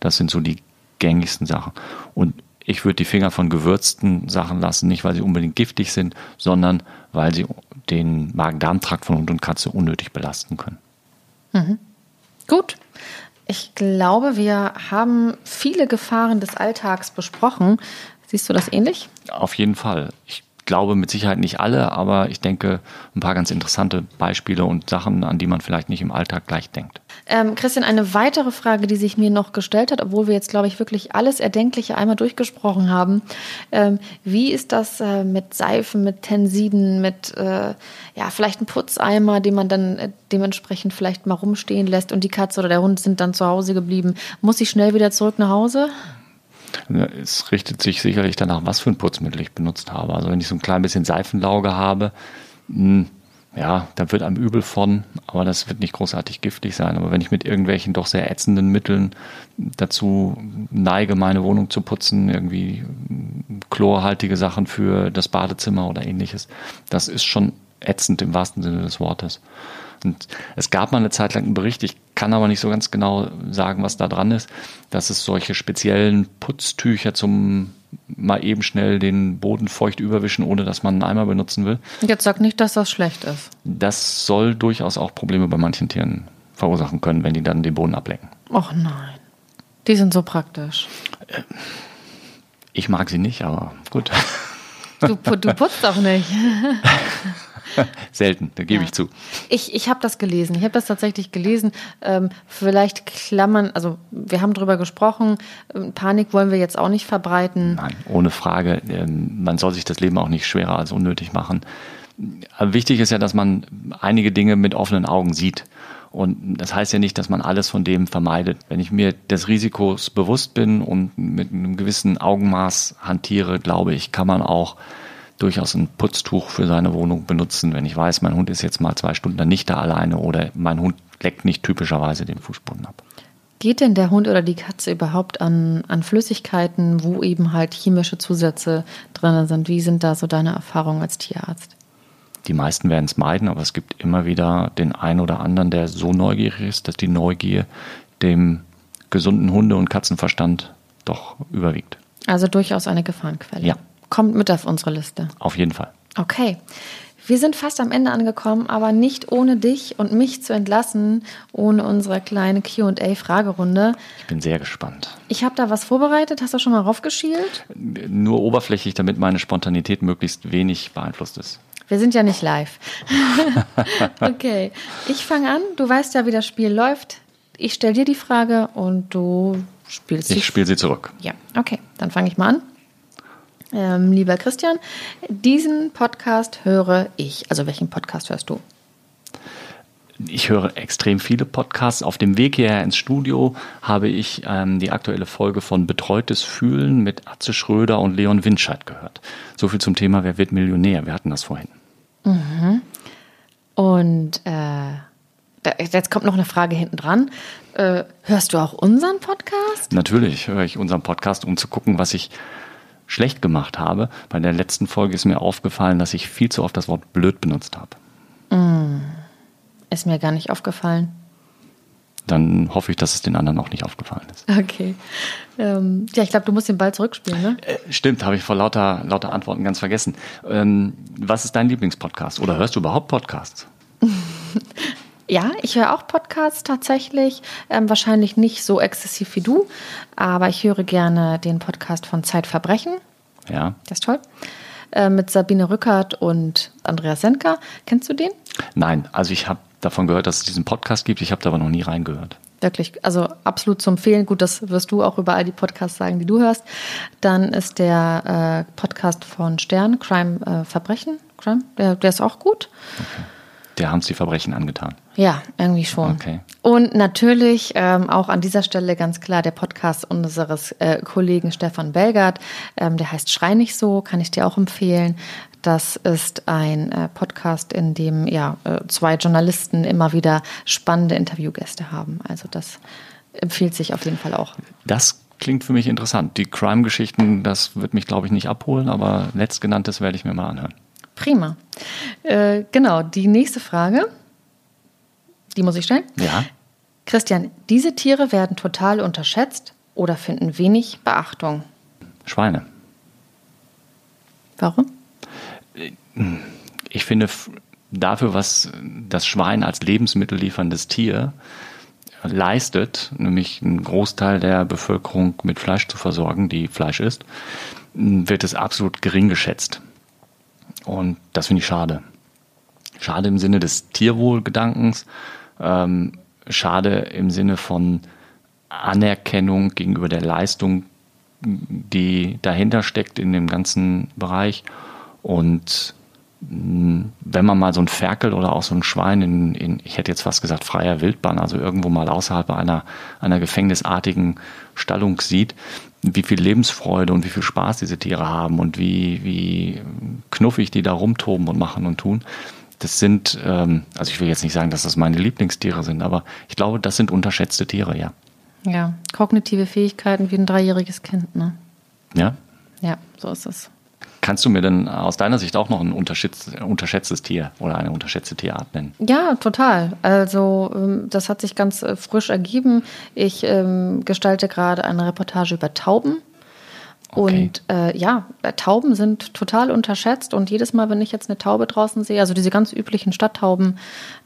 Speaker 2: Das sind so die gängigsten Sachen. Und Ich würde die Finger von gewürzten Sachen lassen, nicht weil sie unbedingt giftig sind, sondern weil sie den Magen-Darm-Trakt von Hund und Katze unnötig belasten können.
Speaker 1: Mhm. Gut. Ich glaube, wir haben viele Gefahren des Alltags besprochen. Siehst du das ähnlich?
Speaker 2: Auf jeden Fall. Ich glaube mit Sicherheit nicht alle, aber ich denke ein paar ganz interessante Beispiele und Sachen, an die man vielleicht nicht im Alltag gleich denkt.
Speaker 1: Ähm, Christian, eine weitere Frage, die sich mir noch gestellt hat, obwohl wir jetzt, glaube ich, wirklich alles Erdenkliche einmal durchgesprochen haben. Ähm, wie ist das äh, mit Seifen, mit Tensiden, mit äh, ja, vielleicht einem Putzeimer, den man dann äh, dementsprechend vielleicht mal rumstehen lässt und die Katze oder der Hund sind dann zu Hause geblieben? Muss ich schnell wieder zurück nach Hause?
Speaker 2: Es richtet sich sicherlich danach, was für ein Putzmittel ich benutzt habe. Also wenn ich so ein klein bisschen Seifenlauge habe, hm, ja, da wird einem übel von, aber das wird nicht großartig giftig sein. Aber wenn ich mit irgendwelchen doch sehr ätzenden Mitteln dazu neige, meine Wohnung zu putzen, irgendwie chlorhaltige Sachen für das Badezimmer oder ähnliches, das ist schon ätzend im wahrsten Sinne des Wortes. Und es gab mal eine Zeit lang einen Bericht, ich kann aber nicht so ganz genau sagen, was da dran ist, dass es solche speziellen Putztücher zum mal eben schnell den Boden feucht überwischen, ohne dass man einen Eimer benutzen will.
Speaker 1: Jetzt sag nicht, dass das schlecht ist.
Speaker 2: Das soll durchaus auch Probleme bei manchen Tieren verursachen können, wenn die dann den Boden ablecken.
Speaker 1: Och nein. Die sind so praktisch.
Speaker 2: Ich mag sie nicht, aber gut.
Speaker 1: Du, du putzt auch nicht.
Speaker 2: Selten, da gebe ja. ich zu.
Speaker 1: Ich, ich habe das gelesen. Ich habe das tatsächlich gelesen. Ähm, vielleicht klammern, also wir haben darüber gesprochen. Ähm, Panik wollen wir jetzt auch nicht verbreiten.
Speaker 2: Nein, ohne Frage. Ähm, man soll sich das Leben auch nicht schwerer als unnötig machen. Aber wichtig ist ja, dass man einige Dinge mit offenen Augen sieht. Und das heißt ja nicht, dass man alles von dem vermeidet. Wenn ich mir des Risikos bewusst bin und mit einem gewissen Augenmaß hantiere, glaube ich, kann man auch durchaus ein Putztuch für seine Wohnung benutzen, wenn ich weiß, mein Hund ist jetzt mal zwei Stunden nicht da alleine oder mein Hund leckt nicht typischerweise den Fußboden ab.
Speaker 1: Geht denn der Hund oder die Katze überhaupt an, an Flüssigkeiten, wo eben halt chemische Zusätze drin sind? Wie sind da so deine Erfahrungen als Tierarzt?
Speaker 2: Die meisten werden es meiden, aber es gibt immer wieder den einen oder anderen, der so neugierig ist, dass die Neugier dem gesunden Hunde- und Katzenverstand doch überwiegt.
Speaker 1: Also durchaus eine Gefahrenquelle.
Speaker 2: Ja
Speaker 1: kommt mit auf unsere Liste.
Speaker 2: Auf jeden Fall.
Speaker 1: Okay. Wir sind fast am Ende angekommen, aber nicht ohne dich und mich zu entlassen, ohne unsere kleine QA-Fragerunde.
Speaker 2: Ich bin sehr gespannt.
Speaker 1: Ich habe da was vorbereitet. Hast du schon mal raufgeschielt?
Speaker 2: Nur oberflächlich, damit meine Spontanität möglichst wenig beeinflusst ist.
Speaker 1: Wir sind ja nicht live. okay, ich fange an. Du weißt ja, wie das Spiel läuft. Ich stelle dir die Frage und du spielst
Speaker 2: sie. Ich spiele sie zurück.
Speaker 1: Ja, okay. Dann fange ich mal an. Ähm, lieber Christian, diesen Podcast höre ich. Also welchen Podcast hörst du?
Speaker 2: Ich höre extrem viele Podcasts. Auf dem Weg hierher ins Studio habe ich ähm, die aktuelle Folge von Betreutes Fühlen mit Atze Schröder und Leon Winscheid gehört. So viel zum Thema Wer wird Millionär? Wir hatten das vorhin.
Speaker 1: Mhm. Und äh, jetzt kommt noch eine Frage hinten dran. Äh, hörst du auch unseren Podcast?
Speaker 2: Natürlich höre ich unseren Podcast, um zu gucken, was ich schlecht gemacht habe. Bei der letzten Folge ist mir aufgefallen, dass ich viel zu oft das Wort blöd benutzt habe.
Speaker 1: Mm, ist mir gar nicht aufgefallen.
Speaker 2: Dann hoffe ich, dass es den anderen auch nicht aufgefallen ist.
Speaker 1: Okay. Ähm, ja, ich glaube, du musst den Ball zurückspielen, ne?
Speaker 2: Äh, stimmt, habe ich vor lauter, lauter Antworten ganz vergessen. Ähm, was ist dein Lieblingspodcast? Oder hörst du überhaupt Podcasts?
Speaker 1: Ja, ich höre auch Podcasts tatsächlich. Ähm, wahrscheinlich nicht so exzessiv wie du, aber ich höre gerne den Podcast von Zeitverbrechen.
Speaker 2: Ja.
Speaker 1: Das ist toll. Äh, mit Sabine Rückert und Andreas Senka. Kennst du den?
Speaker 2: Nein, also ich habe davon gehört, dass es diesen Podcast gibt. Ich habe da aber noch nie reingehört.
Speaker 1: Wirklich, also absolut zu empfehlen. Gut, das wirst du auch über all die Podcasts sagen, die du hörst. Dann ist der äh, Podcast von Stern, Crime äh, Verbrechen. Crime, der, der ist auch gut.
Speaker 2: Okay der haben sie Verbrechen angetan.
Speaker 1: Ja, irgendwie schon.
Speaker 2: Okay.
Speaker 1: Und natürlich ähm, auch an dieser Stelle ganz klar der Podcast unseres äh, Kollegen Stefan Belgard. Ähm, der heißt Schrei nicht so, kann ich dir auch empfehlen. Das ist ein äh, Podcast, in dem ja äh, zwei Journalisten immer wieder spannende Interviewgäste haben. Also das empfiehlt sich auf jeden Fall auch.
Speaker 2: Das klingt für mich interessant. Die Crime-Geschichten, das wird mich, glaube ich, nicht abholen, aber letztgenanntes werde ich mir mal anhören.
Speaker 1: Prima. Äh, genau, die nächste Frage, die muss ich stellen.
Speaker 2: Ja.
Speaker 1: Christian, diese Tiere werden total unterschätzt oder finden wenig Beachtung.
Speaker 2: Schweine.
Speaker 1: Warum?
Speaker 2: Ich finde, dafür, was das Schwein als Lebensmittel lieferndes Tier leistet, nämlich einen Großteil der Bevölkerung mit Fleisch zu versorgen, die Fleisch isst, wird es absolut gering geschätzt. Und das finde ich schade. Schade im Sinne des Tierwohlgedankens, ähm, schade im Sinne von Anerkennung gegenüber der Leistung, die dahinter steckt in dem ganzen Bereich. Und mm, wenn man mal so ein Ferkel oder auch so ein Schwein in, in, ich hätte jetzt fast gesagt, freier Wildbahn, also irgendwo mal außerhalb einer, einer gefängnisartigen Stallung sieht, wie viel Lebensfreude und wie viel Spaß diese Tiere haben und wie, wie knuffig die da rumtoben und machen und tun. Das sind, ähm, also ich will jetzt nicht sagen, dass das meine Lieblingstiere sind, aber ich glaube, das sind unterschätzte Tiere, ja.
Speaker 1: Ja, kognitive Fähigkeiten wie ein dreijähriges Kind, ne?
Speaker 2: Ja?
Speaker 1: Ja, so ist es.
Speaker 2: Kannst du mir denn aus deiner Sicht auch noch ein unterschätztes Tier oder eine unterschätzte Tierart nennen?
Speaker 1: Ja, total. Also ähm, das hat sich ganz äh, frisch ergeben. Ich ähm, gestalte gerade eine Reportage über Tauben. Okay. Und äh, ja, Tauben sind total unterschätzt und jedes Mal, wenn ich jetzt eine Taube draußen sehe, also diese ganz üblichen Stadttauben,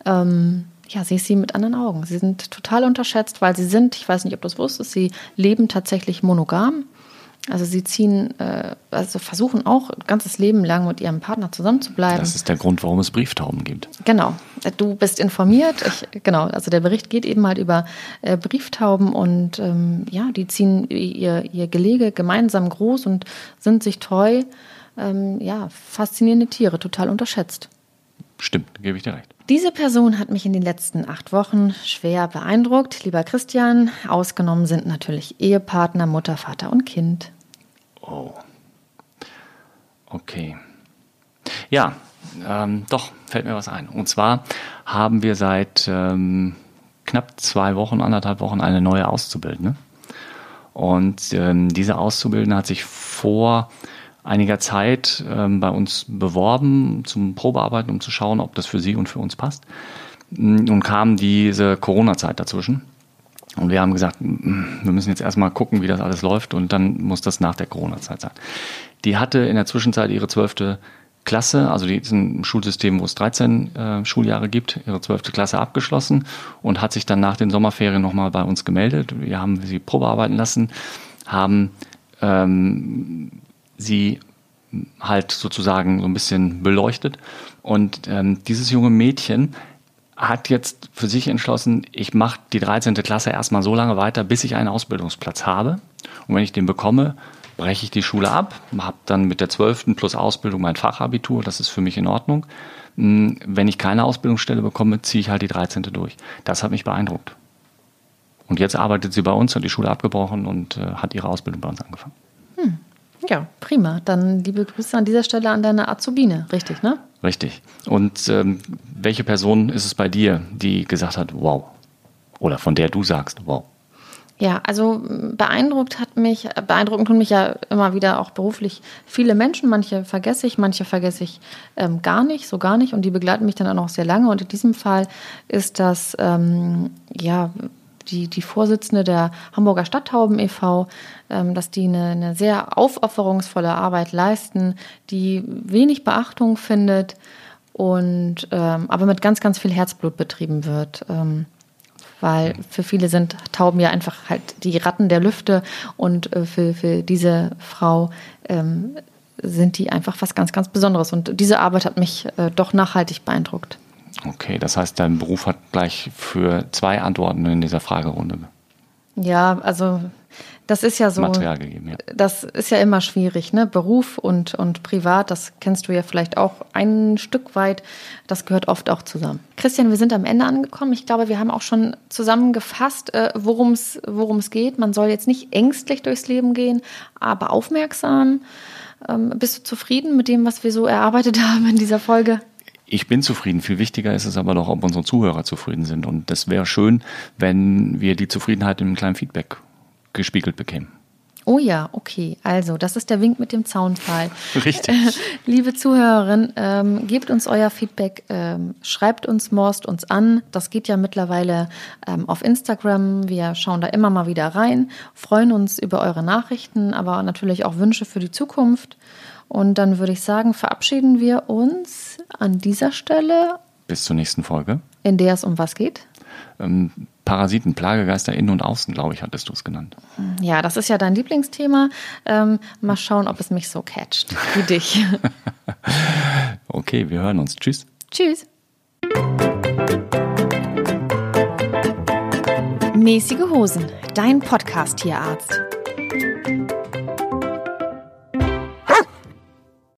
Speaker 1: ähm, ja, sehe ich sie mit anderen Augen. Sie sind total unterschätzt, weil sie sind, ich weiß nicht, ob du es wusstest, sie leben tatsächlich monogam. Also sie ziehen, äh, also versuchen auch ein ganzes Leben lang mit ihrem Partner zusammenzubleiben.
Speaker 2: Das ist der Grund, warum es Brieftauben gibt.
Speaker 1: Genau. Du bist informiert. Ich, genau. Also der Bericht geht eben halt über äh, Brieftauben und ähm, ja, die ziehen ihr, ihr Gelege gemeinsam groß und sind sich treu. Ähm, ja, faszinierende Tiere, total unterschätzt.
Speaker 2: Stimmt, gebe ich dir recht.
Speaker 1: Diese Person hat mich in den letzten acht Wochen schwer beeindruckt, lieber Christian. Ausgenommen sind natürlich Ehepartner, Mutter, Vater und Kind.
Speaker 2: Oh. Okay. Ja, ähm, doch, fällt mir was ein. Und zwar haben wir seit ähm, knapp zwei Wochen, anderthalb Wochen eine neue Auszubildende. Und ähm, diese Auszubildende hat sich vor einiger Zeit ähm, bei uns beworben zum Probearbeiten, um zu schauen, ob das für sie und für uns passt. Mm, und kam diese Corona-Zeit dazwischen. Und wir haben gesagt, mm, wir müssen jetzt erstmal gucken, wie das alles läuft und dann muss das nach der Corona-Zeit sein. Die hatte in der Zwischenzeit ihre zwölfte Klasse, also die ist ein Schulsystem, wo es 13 äh, Schuljahre gibt, ihre zwölfte Klasse abgeschlossen und hat sich dann nach den Sommerferien nochmal bei uns gemeldet. Wir haben sie Probearbeiten lassen, haben ähm, sie halt sozusagen so ein bisschen beleuchtet. Und ähm, dieses junge Mädchen hat jetzt für sich entschlossen, ich mache die 13. Klasse erstmal so lange weiter, bis ich einen Ausbildungsplatz habe. Und wenn ich den bekomme, breche ich die Schule ab, habe dann mit der 12. plus Ausbildung mein Fachabitur, das ist für mich in Ordnung. Hm, wenn ich keine Ausbildungsstelle bekomme, ziehe ich halt die 13. durch. Das hat mich beeindruckt. Und jetzt arbeitet sie bei uns, hat die Schule abgebrochen und äh, hat ihre Ausbildung bei uns angefangen.
Speaker 1: Ja, prima. Dann liebe Grüße an dieser Stelle an deine Azubine, richtig, ne?
Speaker 2: Richtig. Und ähm, welche Person ist es bei dir, die gesagt hat, wow? Oder von der du sagst, wow?
Speaker 1: Ja, also beeindruckt hat mich, beeindruckend tun mich ja immer wieder auch beruflich viele Menschen. Manche vergesse ich, manche vergesse ich ähm, gar nicht, so gar nicht. Und die begleiten mich dann auch noch sehr lange. Und in diesem Fall ist das, ähm, ja, die, die Vorsitzende der Hamburger Stadttauben e.V., ähm, dass die eine, eine sehr aufopferungsvolle Arbeit leisten, die wenig Beachtung findet und ähm, aber mit ganz, ganz viel Herzblut betrieben wird. Ähm, weil für viele sind Tauben ja einfach halt die Ratten der Lüfte und äh, für, für diese Frau ähm, sind die einfach was ganz, ganz Besonderes. Und diese Arbeit hat mich äh, doch nachhaltig beeindruckt.
Speaker 2: Okay, das heißt, dein Beruf hat gleich für zwei Antworten in dieser Fragerunde.
Speaker 1: Ja, also das ist ja so.
Speaker 2: Material gegeben, ja.
Speaker 1: Das ist ja immer schwierig, ne? Beruf und, und Privat, das kennst du ja vielleicht auch ein Stück weit. Das gehört oft auch zusammen. Christian, wir sind am Ende angekommen. Ich glaube, wir haben auch schon zusammengefasst, äh, worum es geht. Man soll jetzt nicht ängstlich durchs Leben gehen, aber aufmerksam. Ähm, bist du zufrieden mit dem, was wir so erarbeitet haben in dieser Folge?
Speaker 2: Ich bin zufrieden. Viel wichtiger ist es aber doch, ob unsere Zuhörer zufrieden sind. Und das wäre schön, wenn wir die Zufriedenheit in einem kleinen Feedback gespiegelt bekämen.
Speaker 1: Oh ja, okay. Also, das ist der Wink mit dem Zaunpfahl.
Speaker 2: Richtig.
Speaker 1: Äh, liebe Zuhörerin, ähm, gebt uns euer Feedback, ähm, schreibt uns, morst uns an. Das geht ja mittlerweile ähm, auf Instagram. Wir schauen da immer mal wieder rein, freuen uns über eure Nachrichten, aber natürlich auch Wünsche für die Zukunft. Und dann würde ich sagen, verabschieden wir uns an dieser Stelle.
Speaker 2: Bis zur nächsten Folge.
Speaker 1: In der es um was geht?
Speaker 2: Ähm, Parasiten, Plagegeister innen und außen, glaube ich, hattest du es genannt.
Speaker 1: Ja, das ist ja dein Lieblingsthema. Ähm, mal schauen, ob es mich so catcht wie dich.
Speaker 2: okay, wir hören uns. Tschüss.
Speaker 1: Tschüss. Mäßige Hosen, dein Podcast-Tierarzt.